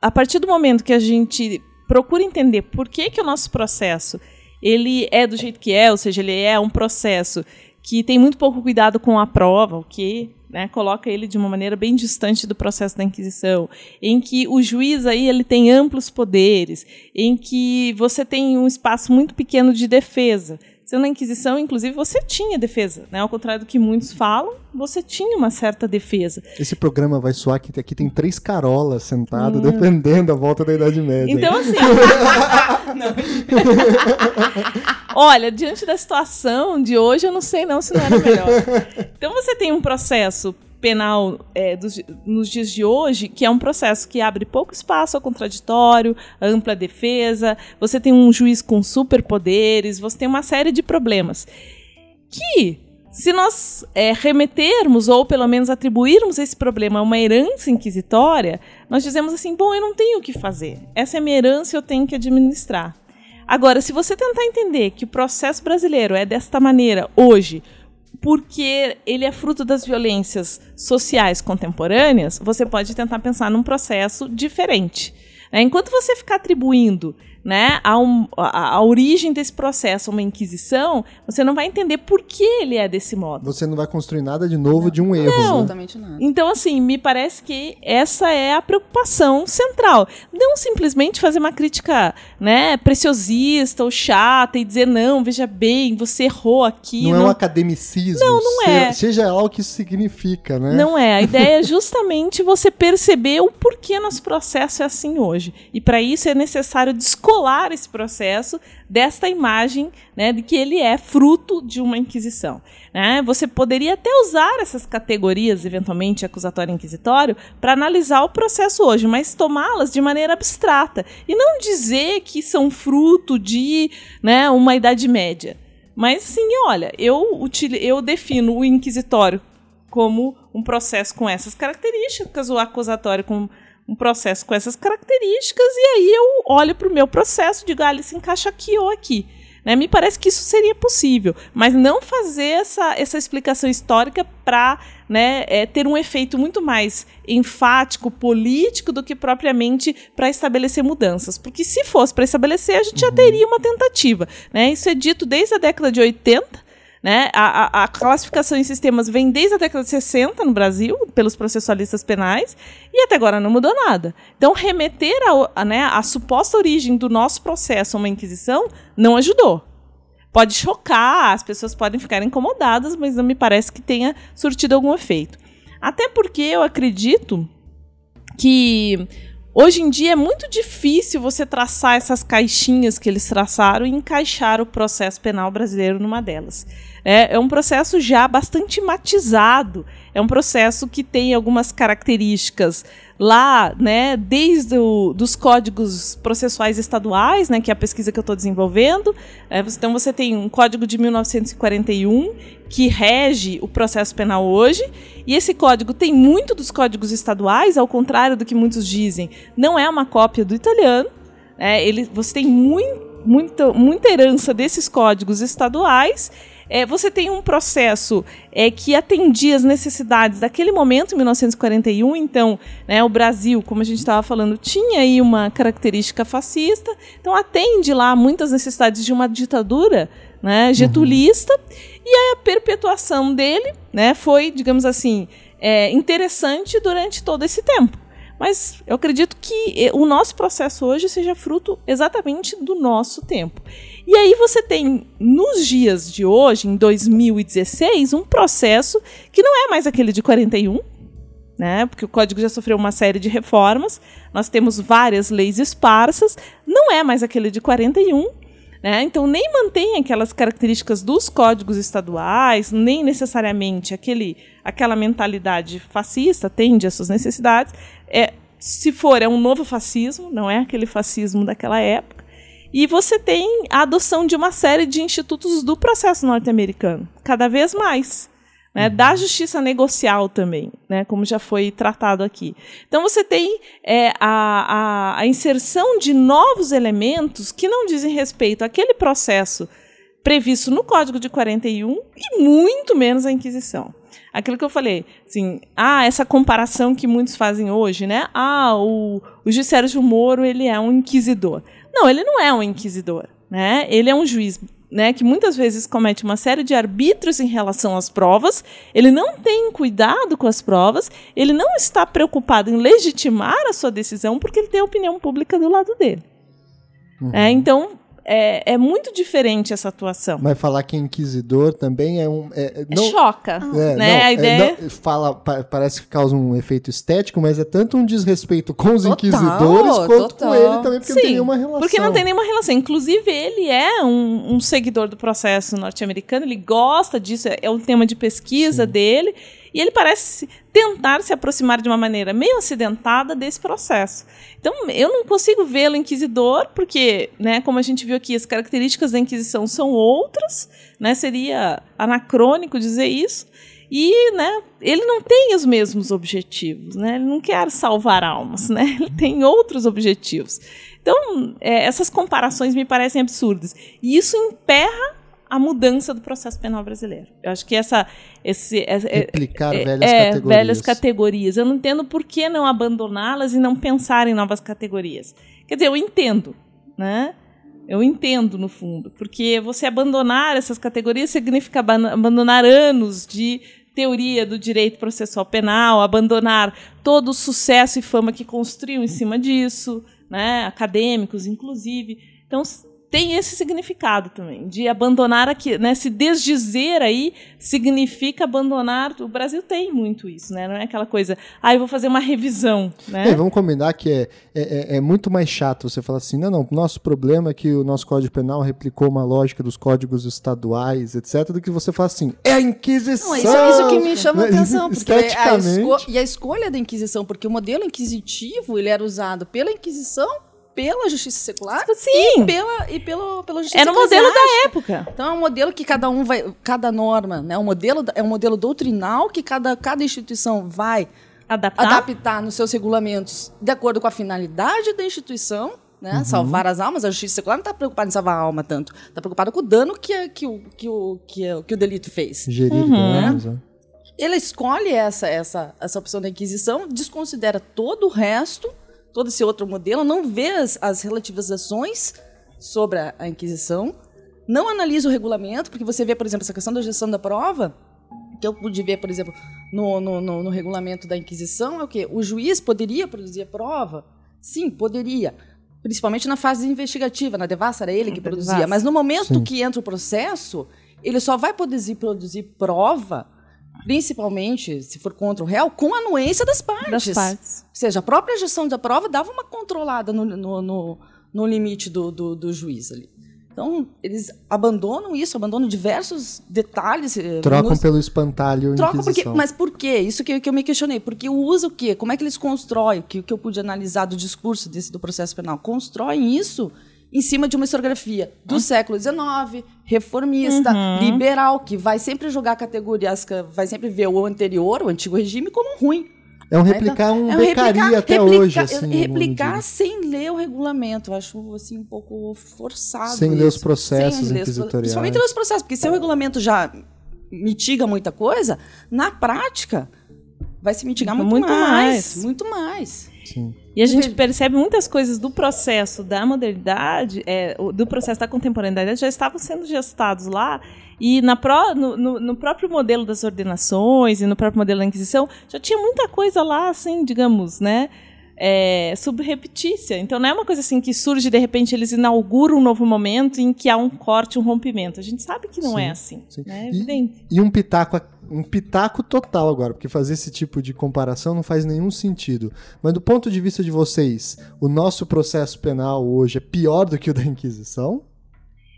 a partir do momento que a gente procura entender por que, que o nosso processo ele é do jeito que é, ou seja, ele é um processo que tem muito pouco cuidado com a prova, o que né, coloca ele de uma maneira bem distante do processo da Inquisição, em que o juiz aí ele tem amplos poderes, em que você tem um espaço muito pequeno de defesa. Sendo na Inquisição, inclusive, você tinha defesa, né? Ao contrário do que muitos falam, você tinha uma certa defesa. Esse programa vai soar que aqui tem três carolas sentadas hum. defendendo a volta da Idade Média. Então, assim. Olha, diante da situação de hoje, eu não sei não se não era melhor. Então você tem um processo penal é, dos, nos dias de hoje, que é um processo que abre pouco espaço ao contraditório, ampla defesa, você tem um juiz com superpoderes, você tem uma série de problemas. Que, se nós é, remetermos, ou pelo menos atribuirmos esse problema a uma herança inquisitória, nós dizemos assim: bom, eu não tenho o que fazer. Essa é minha herança, eu tenho que administrar. Agora, se você tentar entender que o processo brasileiro é desta maneira hoje, porque ele é fruto das violências sociais contemporâneas, você pode tentar pensar num processo diferente. Né? Enquanto você ficar atribuindo né, a, um, a, a, origem desse processo uma inquisição, você não vai entender por que ele é desse modo. Você não vai construir nada de novo não. de um erro. Não, né? absolutamente nada. Então, assim, me parece que essa é a preocupação central. Não simplesmente fazer uma crítica né, preciosista ou chata e dizer, não, veja bem, você errou aqui. Não, não... é um academicismo. Não, não é. Seja lá o que isso significa, né? Não é. A ideia é justamente você perceber o porquê nosso processo é assim hoje. E para isso é necessário descobrir descolar esse processo desta imagem né, de que ele é fruto de uma inquisição. Né? Você poderia até usar essas categorias, eventualmente acusatório e inquisitório, para analisar o processo hoje, mas tomá-las de maneira abstrata e não dizer que são fruto de né, uma Idade Média. Mas sim, olha, eu, eu defino o inquisitório como um processo com essas características, o acusatório com um processo com essas características e aí eu olho para o meu processo e digo, ah, ele se encaixa aqui ou aqui. Né? Me parece que isso seria possível, mas não fazer essa, essa explicação histórica para né, é, ter um efeito muito mais enfático, político, do que propriamente para estabelecer mudanças. Porque se fosse para estabelecer, a gente já uhum. teria uma tentativa. Né? Isso é dito desde a década de 80 né? A, a, a, classificação em sistemas vem desde a década de 60 no Brasil, pelos processualistas penais, e até agora não mudou nada. Então, remeter a, né, a suposta origem do nosso processo a uma inquisição não ajudou. Pode chocar, as pessoas podem ficar incomodadas, mas não me parece que tenha surtido algum efeito. Até porque eu acredito que Hoje em dia é muito difícil você traçar essas caixinhas que eles traçaram e encaixar o processo penal brasileiro numa delas. É, é um processo já bastante matizado, é um processo que tem algumas características lá, né, desde o, dos códigos processuais estaduais, né, que é a pesquisa que eu estou desenvolvendo. É, então você tem um código de 1941 que rege o processo penal hoje, e esse código tem muito dos códigos estaduais, ao contrário do que muitos dizem, não é uma cópia do italiano. É, ele, você tem muito muita, muita herança desses códigos estaduais. É, você tem um processo é, que atendia as necessidades daquele momento, em 1941. Então, né, o Brasil, como a gente estava falando, tinha aí uma característica fascista. Então, atende lá muitas necessidades de uma ditadura né, getulista. Uhum. E a perpetuação dele né, foi, digamos assim, é, interessante durante todo esse tempo. Mas eu acredito que o nosso processo hoje seja fruto exatamente do nosso tempo. E aí você tem, nos dias de hoje, em 2016, um processo que não é mais aquele de 41, né? Porque o código já sofreu uma série de reformas. Nós temos várias leis esparsas, não é mais aquele de 41. Né? Então, nem mantém aquelas características dos códigos estaduais, nem necessariamente aquele, aquela mentalidade fascista atende às suas necessidades. É, se for, é um novo fascismo, não é aquele fascismo daquela época. E você tem a adoção de uma série de institutos do processo norte-americano, cada vez mais né, da uhum. justiça negocial também, né, como já foi tratado aqui. Então você tem é, a, a, a, inserção de novos elementos que não dizem respeito àquele processo previsto no Código de 41 e muito menos à Inquisição. Aquilo que eu falei, assim, ah, essa comparação que muitos fazem hoje, né? Ah, o, o juiz Sérgio Moro, ele é um inquisidor. Não, ele não é um inquisidor, né? Ele é um juiz né, que muitas vezes comete uma série de arbítrios em relação às provas, ele não tem cuidado com as provas, ele não está preocupado em legitimar a sua decisão porque ele tem a opinião pública do lado dele. Uhum. É, então, é, é, muito diferente essa atuação. Mas falar que é inquisidor também é um. É, é não, Choca. É, né? Não, a é, ideia. Não, fala, parece que causa um efeito estético, mas é tanto um desrespeito com os total, inquisidores quanto total. com ele também, porque Sim, não tem nenhuma relação. Porque não tem nenhuma relação. Inclusive, ele é um, um seguidor do processo norte-americano, ele gosta disso, é, um tema de pesquisa Sim. dele. E ele parece tentar se aproximar de uma maneira meio acidentada desse processo. Então, eu não consigo vê-lo inquisidor, porque, né, como a gente viu aqui, as características da Inquisição são outras, né, seria anacrônico dizer isso. E né, ele não tem os mesmos objetivos, né? ele não quer salvar almas, né? ele tem outros objetivos. Então, é, essas comparações me parecem absurdas. E isso emperra a mudança do processo penal brasileiro. Eu acho que essa. Esse, é, Replicar é, velhas é, categorias. velhas categorias. Eu não entendo por que não abandoná-las e não pensar em novas categorias. Quer dizer, eu entendo, né? Eu entendo, no fundo, porque você abandonar essas categorias significa abandonar anos de teoria do direito processual penal, abandonar todo o sucesso e fama que construiu em cima disso, né? acadêmicos, inclusive. Então, tem esse significado também, de abandonar aqui, né? Se desdizer aí significa abandonar. O Brasil tem muito isso, né? Não é aquela coisa, ah, eu vou fazer uma revisão, né? É, vamos combinar que é, é, é, muito mais chato você falar assim, não, não, nosso problema é que o nosso Código Penal replicou uma lógica dos códigos estaduais, etc., do que você falar assim, é a Inquisição! Não, isso, isso que me chama a atenção, porque a esco e a escolha da Inquisição, porque o modelo inquisitivo, ele era usado pela Inquisição pela justiça secular Sim. e pela e pelo, pela justiça Era o modelo da época. Então é um modelo que cada um vai, cada norma, né, um modelo é um modelo doutrinal que cada, cada instituição vai adaptar? adaptar nos seus regulamentos de acordo com a finalidade da instituição. Né? Uhum. Salvar as almas, a justiça secular não está preocupada em salvar a alma tanto. Está preocupada com o dano que, que, o, que, o, que, que o delito fez. Gerir uhum. danos, né? Ele escolhe essa, essa, essa opção da Inquisição, desconsidera todo o resto todo esse outro modelo, não vê as, as relativizações sobre a, a Inquisição, não analisa o regulamento, porque você vê, por exemplo, essa questão da gestão da prova, que eu pude ver, por exemplo, no, no, no, no regulamento da Inquisição, é o quê? O juiz poderia produzir a prova? Sim, poderia. Principalmente na fase investigativa, na devassa era ele que produzia. Mas no momento Sim. que entra o processo, ele só vai poder produzir prova principalmente se for contra o réu, com a anuência das partes. Das partes. Ou seja, a própria gestão da prova dava uma controlada no, no, no, no limite do, do, do, juiz ali. Então, eles abandonam isso, abandonam diversos detalhes. Eh, Trocam nos... pelo espantalho Trocam porque, Mas por quê? Isso que, que eu me questionei. Porque usa o quê? Como é que eles constroem? Que, que eu pude analisar do discurso desse, do processo penal. Constroem isso em cima de uma historiografia do século XIX, reformista, uhum. liberal, que vai sempre jogar categorias, vai sempre ver o anterior, o antigo regime, como ruim. É um replicar um É um becaria replicar- até replicar- hoje, assim. replicar sem ler o regulamento. Eu acho assim um pouco forçado. Sem ler os isso. processos Sem ler os inquisitoriais. Principalmente ler os processos, porque se o regulamento já mitiga muita coisa, na prática vai se mitigar muito, Muito mais, mais. Muito mais. Sim. E a gente percebe muitas coisas do processo da modernidade, é, do processo da contemporaneidade, já estavam sendo gestados lá. E na pró- no, no- no próprio modelo das ordenações e no próprio modelo da Inquisição, já tinha muita coisa lá, assim, digamos, né? É, subrepetícia. Então não é uma coisa assim que surge de repente eles inauguram um novo momento em que há um corte, um rompimento. A gente sabe que não Sim, é assim. sim. né? É E- evidente. E um pitaco, um pitaco total agora, porque fazer esse tipo de comparação não faz nenhum sentido. Mas do ponto de vista de vocês, o nosso processo penal hoje é pior do que o da Inquisição?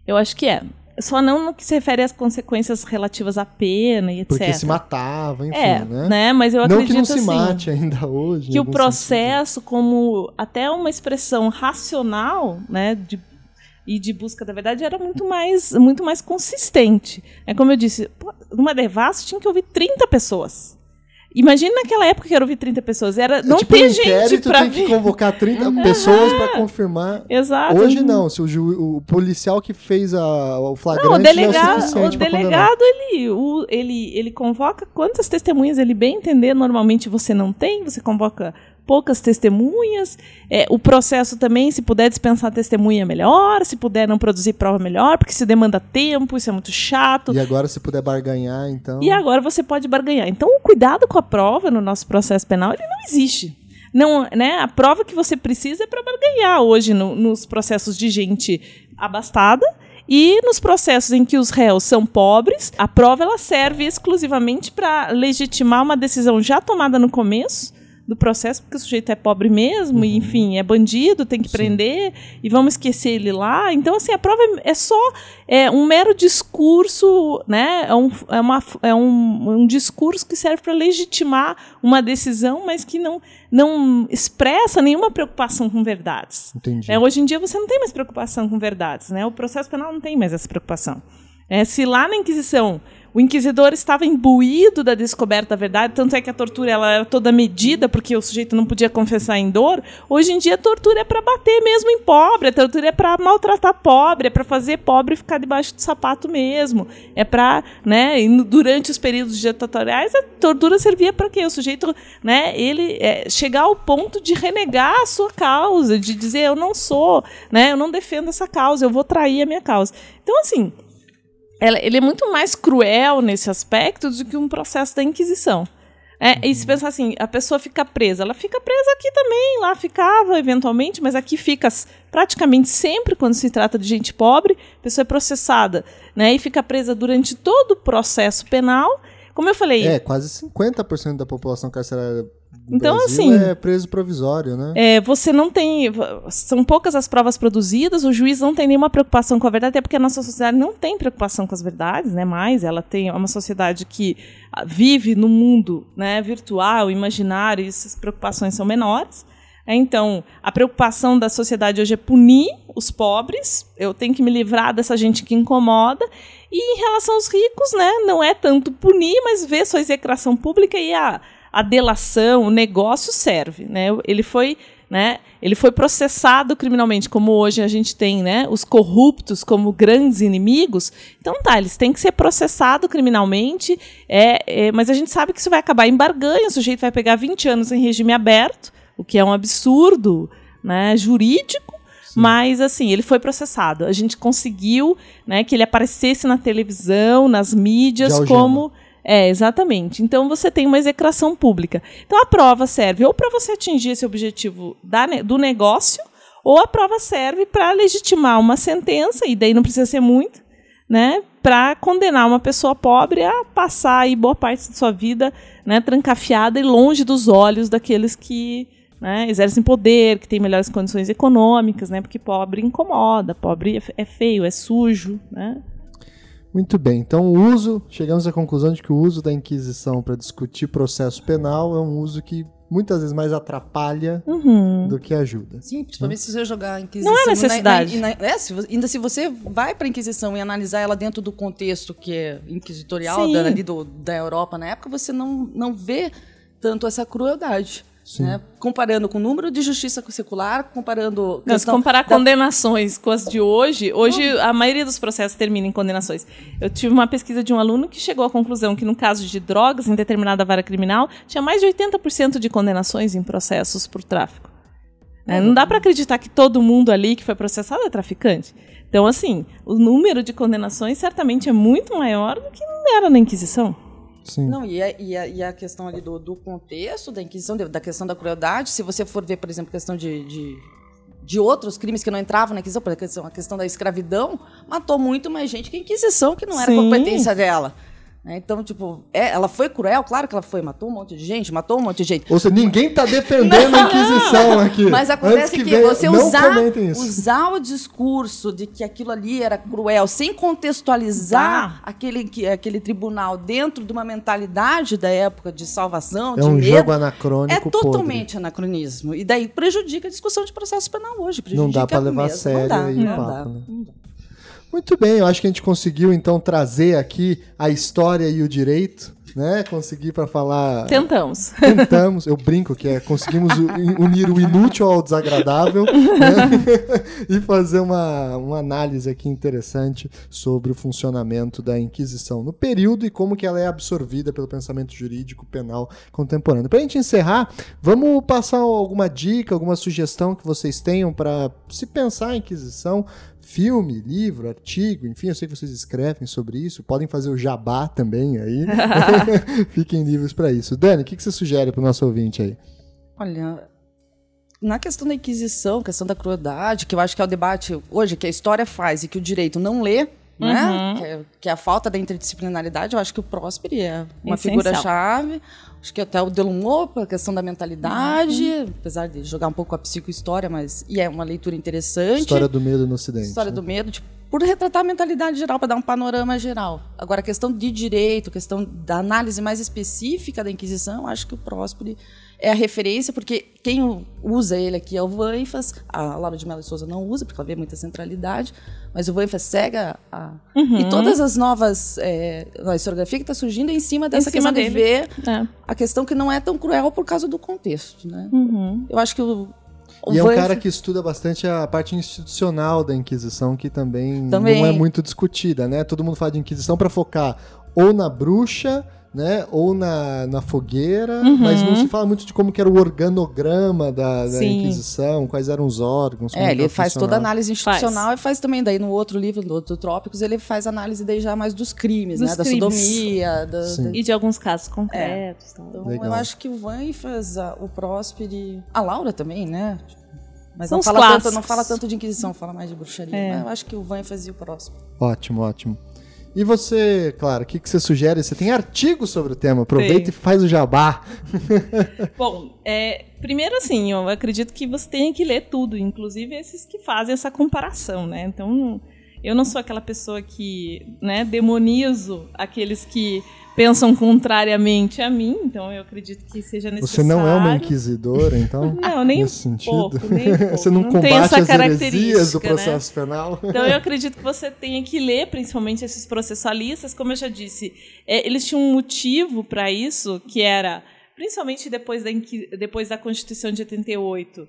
Eu acho que é. Só não no que se refere às consequências relativas à pena e etc. Porque se matava, enfim, é, né? né? Mas eu não acredito que não se assim, mate ainda hoje. que o processo como até uma expressão racional, né, de, e de busca da verdade era muito mais muito mais consistente. É como eu disse, numa devassa tinha que ouvir 30 pessoas. Imagina naquela época que era ouvir 30 pessoas, era sentido. não tipo, tem um gente para tem que convocar 30 pessoas para confirmar. Exato. Hoje não, se o, ju- o policial que fez a- o flagrante Não, o é o delegado, suficiente o pra condenar. delegado ele, o- ele, ele convoca quantas testemunhas ele bem entender. Normalmente você não tem, você convoca poucas testemunhas. É, o processo também, se puder dispensar testemunha, melhor. Se puder não produzir prova, melhor, porque isso demanda tempo, isso é muito chato. E agora, se puder barganhar, então. E agora você pode barganhar. Então, o cuidado com a prova no nosso processo penal, ele não existe. Não, né? A prova que você precisa é para barganhar hoje no- nos processos de gente abastada e nos processos em que os réus são pobres, a prova ela serve exclusivamente para legitimar uma decisão já tomada no começo do processo, porque o sujeito é pobre mesmo, e, enfim, é bandido, tem que prender, e vamos esquecer ele lá. Então, assim, a prova é é só é, um mero discurso, né? É um, é uma, é um, um discurso que serve para legitimar uma decisão, mas que não, não expressa nenhuma preocupação com verdades. Entendi. É, hoje em dia você não tem mais preocupação com verdades, né? O processo penal não tem mais essa preocupação. É, se lá na Inquisição o inquisidor estava imbuído da descoberta da verdade, tanto é que a tortura ela era toda medida porque o sujeito não podia confessar em dor. Hoje em dia a tortura é para bater mesmo em pobre, a tortura é para maltratar pobre, é para fazer pobre ficar debaixo do sapato mesmo. É para, né, durante os períodos ditatoriais a tortura servia para quê? O sujeito, né, ele é, chegar ao ponto de renegar a sua causa, de dizer eu não sou, né, eu não defendo essa causa, eu vou trair a minha causa. Então assim, ela- ele é muito mais cruel nesse aspecto do que um processo da Inquisição. É, E se pensar assim, a pessoa fica presa, ela fica presa aqui também, lá ficava eventualmente, mas aqui fica praticamente sempre quando se trata de gente pobre, a pessoa é processada, né? E fica presa durante todo o processo penal. Como eu falei, É, quase 50% da população carcerária Então, Brasil assim, é preso provisório, né? É, você não tem. São poucas as provas produzidas, o juiz não tem nenhuma preocupação com a verdade, até porque a nossa sociedade não tem preocupação com as verdades, né? Mais, ela tem é uma sociedade que ah, vive no mundo né, virtual, imaginário, e essas preocupações são menores. É, Então, a preocupação da sociedade hoje é punir os pobres, eu tenho que me livrar dessa gente que incomoda. E em relação aos ricos, né, não é tanto punir, mas ver sua execração pública e a, a delação, o negócio serve. Né? Ele foi. Né? Ele foi processado criminalmente, como hoje a gente tem né, os corruptos como grandes inimigos. Então tá, eles têm que ser processados criminalmente, é, é, mas a gente sabe que isso vai acabar em barganha, o sujeito vai pegar 20 anos em regime aberto, o que é um absurdo né, jurídico, mas assim, ele foi processado. A gente conseguiu né, que ele aparecesse na televisão, nas mídias, como. É, exatamente. Então você tem uma execração pública. Então a prova serve ou para você atingir esse objetivo da do negócio, ou a prova serve para legitimar uma sentença, e daí não precisa ser muito, né, para condenar uma pessoa pobre a passar aí boa parte da sua vida né, trancafiada e longe dos olhos daqueles que né, exercem poder, que têm melhores condições econômicas, né, porque pobre incomoda, pobre é é feio, é sujo. Né? Muito bem. Então, o uso, chegamos à conclusão de que o uso da Inquisição para discutir processo penal é um uso que muitas vezes mais atrapalha Uhum. do que ajuda. Sim, principalmente se você jogar a Inquisição. Não é na- necessidade. na- na- é, se ainda se você vai para a Inquisição e analisar ela dentro do contexto que é inquisitorial da, ali do- da Europa na época, você não, não vê tanto essa crueldade. Né? Comparando com o número de justiça secular, comparando. Não, se comparar da... condenações com as de hoje, hoje a maioria dos processos termina em condenações. Eu tive uma pesquisa de um aluno que chegou à conclusão que, no caso de drogas em determinada vara criminal, tinha mais de 80% de condenações em processos por tráfico. Né? Não dá para acreditar que todo mundo ali que foi processado é traficante. Então, assim, o número de condenações certamente é muito maior do que era na Inquisição. Sim. Não, e a, e, a, e a questão ali do, do, contexto da Inquisição, da questão da crueldade, se você for ver, por exemplo, a questão de, de, de outros crimes que não entravam na Inquisição, por exemplo, a questão da escravidão, matou muito mais gente que a Inquisição, que não era Sim. competência dela. Né? Então, tipo, é, ela foi cruel, claro que ela foi, matou um monte de gente, matou um monte de gente. Ou seja, ninguém está defendendo a Inquisição aqui. Mas acontece que, que você usar, usar o discurso de que aquilo ali era cruel, sem contextualizar aquele, aquele tribunal dentro de uma mentalidade da época de salvação, é de um medo, jogo anacrônico. É totalmente podre. anacronismo. E daí prejudica a discussão de processo penal hoje. Não dá para levar a sério não dá, aí não papo, dá, né? não dá. Muito bem, eu acho que a gente conseguiu então trazer aqui a história e o direito né? Conseguir para falar. Tentamos. Tentamos. Eu brinco que é conseguimos unir o inútil ao desagradável né? e fazer uma, uma análise aqui interessante sobre o funcionamento da Inquisição no período e como que ela é absorvida pelo pensamento jurídico penal contemporâneo. Para a gente encerrar, vamos passar alguma dica, alguma sugestão que vocês tenham para se pensar a Inquisição filme, livro, artigo, enfim, eu sei que vocês escrevem sobre isso, podem fazer o jabá também aí. Fiquem livres para isso. Dani, o que, que você sugere para o nosso ouvinte aí? Olha, na questão da Inquisição, questão da crueldade, que eu acho que é o debate hoje que a história faz e que o direito não lê, né? Uhum. Que, é, que, é, a falta da interdisciplinaridade, eu acho que o Próspero é uma figura-chave. Acho que até o Delumop, a questão da mentalidade, uhum. apesar de jogar um pouco a psicohistória, mas e é uma leitura interessante. História do medo no Ocidente. História né? do medo, tipo, por retratar a mentalidade geral, para dar um panorama geral. Agora, a questão de direito, a questão da análise mais específica da Inquisição, acho que o Próspero é a referência, porque quem usa ele aqui é o Vanfas, a Laura de Mello e Souza não usa, porque ela vê muita centralidade, mas o Vanfas cega a... Uhum. E todas as novas... É, a historiografia que está surgindo é em cima dessa em cima questão dele. de ver é. a questão que não é tão cruel por causa do contexto. Né? Uhum. Eu acho que o, o e é um cara que estuda bastante a parte institucional da Inquisição, que também, também, não é muito discutida, né? Todo mundo fala de Inquisição para focar ou na bruxa né? Ou na, na fogueira, uhum. mas não se fala muito de como que era o organograma da, da Inquisição, quais eram os órgãos. É, ele faz toda a análise institucional faz. e faz também daí no outro livro, do, do Trópicos, ele faz análise daí já mais dos crimes, dos né? Crimes. Da sodomia. Da, da... E de alguns casos concretos. É. Então Legal. eu acho que o Van faz a, o Prósperi, a Laura também, né? Mas não fala, tanto, não fala tanto de Inquisição, fala mais de bruxaria. É. eu acho que o Van fazia o próximo. Ótimo, ótimo. E você, claro, o que, que você sugere? Você tem artigos sobre o tema, aproveita Sim. e faz o jabá. Bom, é, primeiro assim, eu acredito que você tem que ler tudo, inclusive esses que fazem essa comparação, né? Então, eu não sou aquela pessoa que né, demonizo aqueles que pensam contrariamente a mim, então eu acredito que seja necessário. Você não é uma inquisidora, então? Não, nem nesse um pouco, nem pouco. Você não, não combate as heresias do né? processo né? penal? Então eu acredito que você tenha que ler, principalmente esses processualistas, como eu já disse, é, eles tinham um motivo para isso, que era, principalmente depois da, depois da Constituição de 88,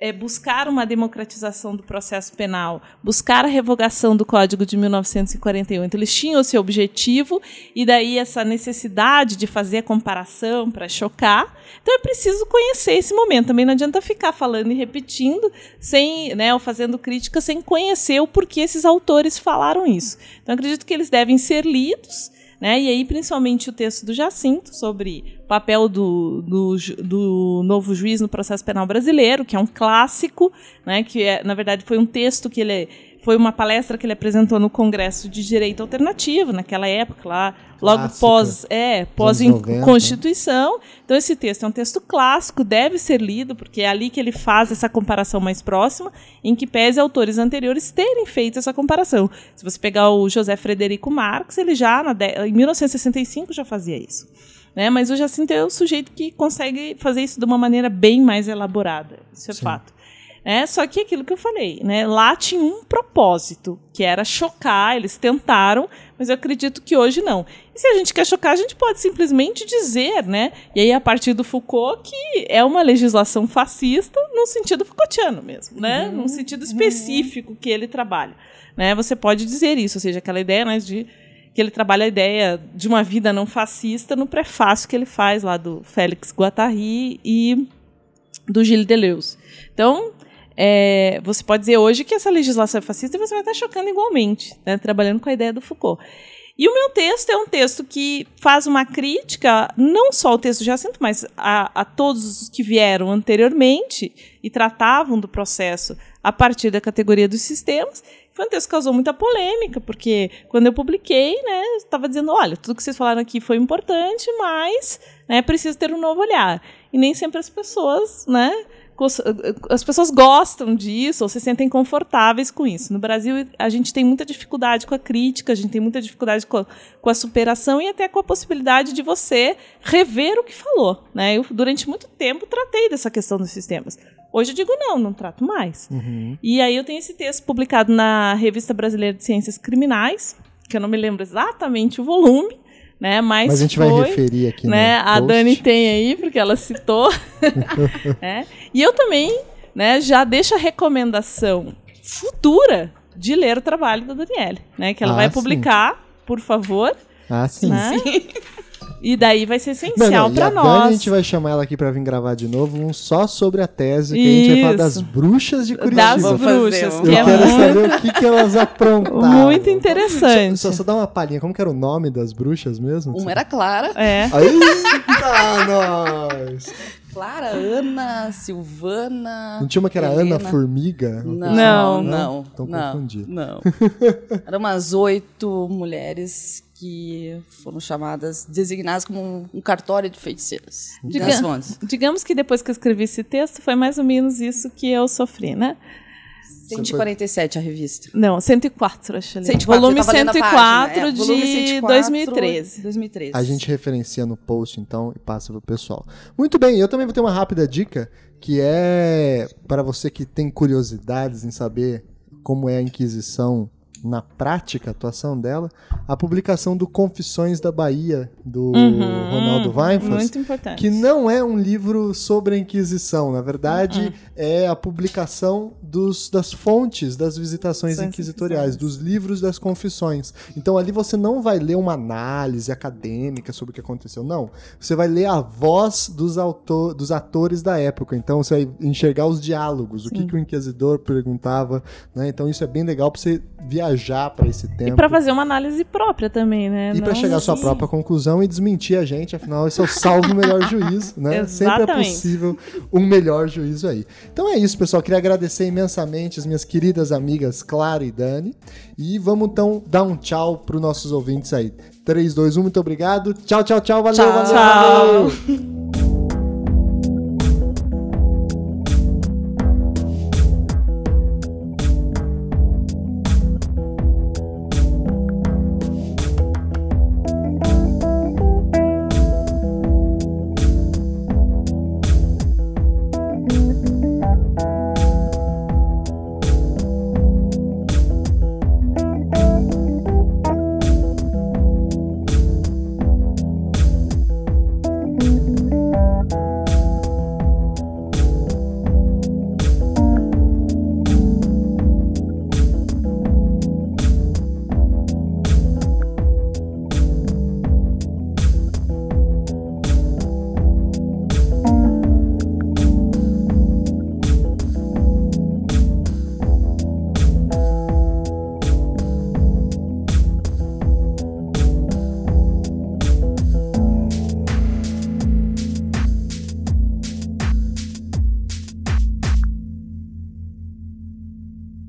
é, buscar uma democratização do processo penal, buscar a revogação do Código de 1941. Então, eles tinham esse objetivo e daí essa necessidade de fazer a comparação para chocar. Então, é preciso conhecer esse momento. Também não adianta ficar falando e repetindo, sem, né, ou fazendo crítica sem conhecer o porquê esses autores falaram isso. Então, acredito que eles devem ser lidos né? E aí, principalmente, o texto do Jacinto sobre o papel do, do, do, novo juiz no processo penal brasileiro, que é um clássico, né? que é, na verdade foi um texto que ele foi uma palestra que ele apresentou no Congresso de Direito Alternativo, naquela época, lá, logo Clássica. pós, é, pós 90, né? Constituição. Então, esse texto é um texto clássico, deve ser lido, porque é ali que ele faz essa comparação mais próxima, em que pese autores anteriores terem feito essa comparação. Se você pegar o José Frederico Marx, ele já, na em 1965, já fazia isso. Né? Mas o Jacinto é o sujeito que consegue fazer isso de uma maneira bem mais elaborada. Isso é Sim. fato. É, só que aquilo que eu falei, né? Lá tinha um propósito, que era chocar, eles tentaram, mas eu acredito que hoje não. E se a gente quer chocar, a gente pode simplesmente dizer, né? E aí, a partir do Foucault, que é uma legislação fascista no sentido Foucaultiano mesmo, né? Uhum. Num sentido específico que ele trabalha. Né? Você pode dizer isso, ou seja, aquela ideia né, de que ele trabalha a ideia de uma vida não fascista no prefácio que ele faz lá do Félix Guattari e do Gilles Deleuze. Então, é, você pode dizer hoje que essa legislação é fascista e você vai estar chocando igualmente, né, trabalhando com a ideia do Foucault. E o meu texto é um texto que faz uma crítica, não só ao texto de Jacinto, mas a, a todos os que vieram anteriormente e tratavam do processo a partir da categoria dos sistemas. Foi texto que causou muita polêmica, porque quando eu publiquei, né, estava dizendo, olha, tudo que vocês falaram aqui foi importante, mas né, precisa ter um novo olhar. E nem sempre as pessoas, né, as pessoas gostam disso ou se sentem confortáveis com isso. No Brasil, a gente tem muita dificuldade com a crítica, a gente tem muita dificuldade com a, com a superação e até com a possibilidade de você rever o que falou. Né? Eu, durante muito tempo, tratei dessa questão dos sistemas. Hoje eu digo não, não trato mais. Uhum. E aí eu tenho esse texto publicado na Revista Brasileira de Ciências Criminais, que eu não me lembro exatamente o volume, né? Mas, Mas a gente foi, vai referir aqui, né? A Dani tem aí porque ela citou, é. E eu também, né? Já deixo a recomendação futura de ler o trabalho da Daniele, né? Que ela ah, vai publicar, sim. por favor. Ah, sim. Né? sim. E daí vai ser essencial para nós. Dani, a gente vai chamar ela aqui para vir gravar de novo um só sobre a tese, que Isso. a gente vai falar das bruxas de Curitiba. Das bruxas, que Eu é quero muito... saber o que, que elas aprontaram. Muito interessante. Só, só, só, dar uma palhinha, como que era o nome das bruxas mesmo? Uma era Clara. É. Eita, nós! Clara, Ana, Silvana. Não tinha uma que era Helena. Ana Formiga? Não, não, não. Então não, confundi. Não. Eram umas oito mulheres que foram chamadas, designadas como um, cartório de feiticeiras. Diga, digamos que depois que eu escrevi esse texto, foi mais ou menos isso que eu sofri, né? 147 a revista. Não, 104, acho ali. 104, volume 104 é, de volume 104, 2013. 2013. A gente referencia no post, então, e passa pro pessoal. Muito bem, eu também vou ter uma rápida dica, que é para você que tem curiosidades em saber como é a Inquisição na prática a atuação dela, a publicação do Confissões da Bahia, do uhum, Ronaldo Weinfels, que não é um livro sobre a Inquisição, na verdade uhum. é a publicação dos, das fontes das visitações São inquisitoriais, dos livros das confissões. Então ali você não vai ler uma análise acadêmica sobre o que aconteceu, não. Você vai ler a voz dos, autor, dos atores da época, então você vai enxergar os diálogos, Sim. o que, que o inquisidor perguntava, né? Então isso é bem legal para você viajar para esse tempo. E para fazer uma análise própria também, né? E para chegar à sua própria conclusão e desmentir a gente, afinal, esse é o salvo melhor juízo, né? Sempre é possível um melhor juízo aí. Então é isso, pessoal. Queria agradecer imensamente as minhas queridas amigas Clara e Dani. E vamos então dar um tchau para os nossos ouvintes aí. 3, 2, 1, muito obrigado. Tchau, tchau, tchau. Valeu, tchau. valeu. Tchau.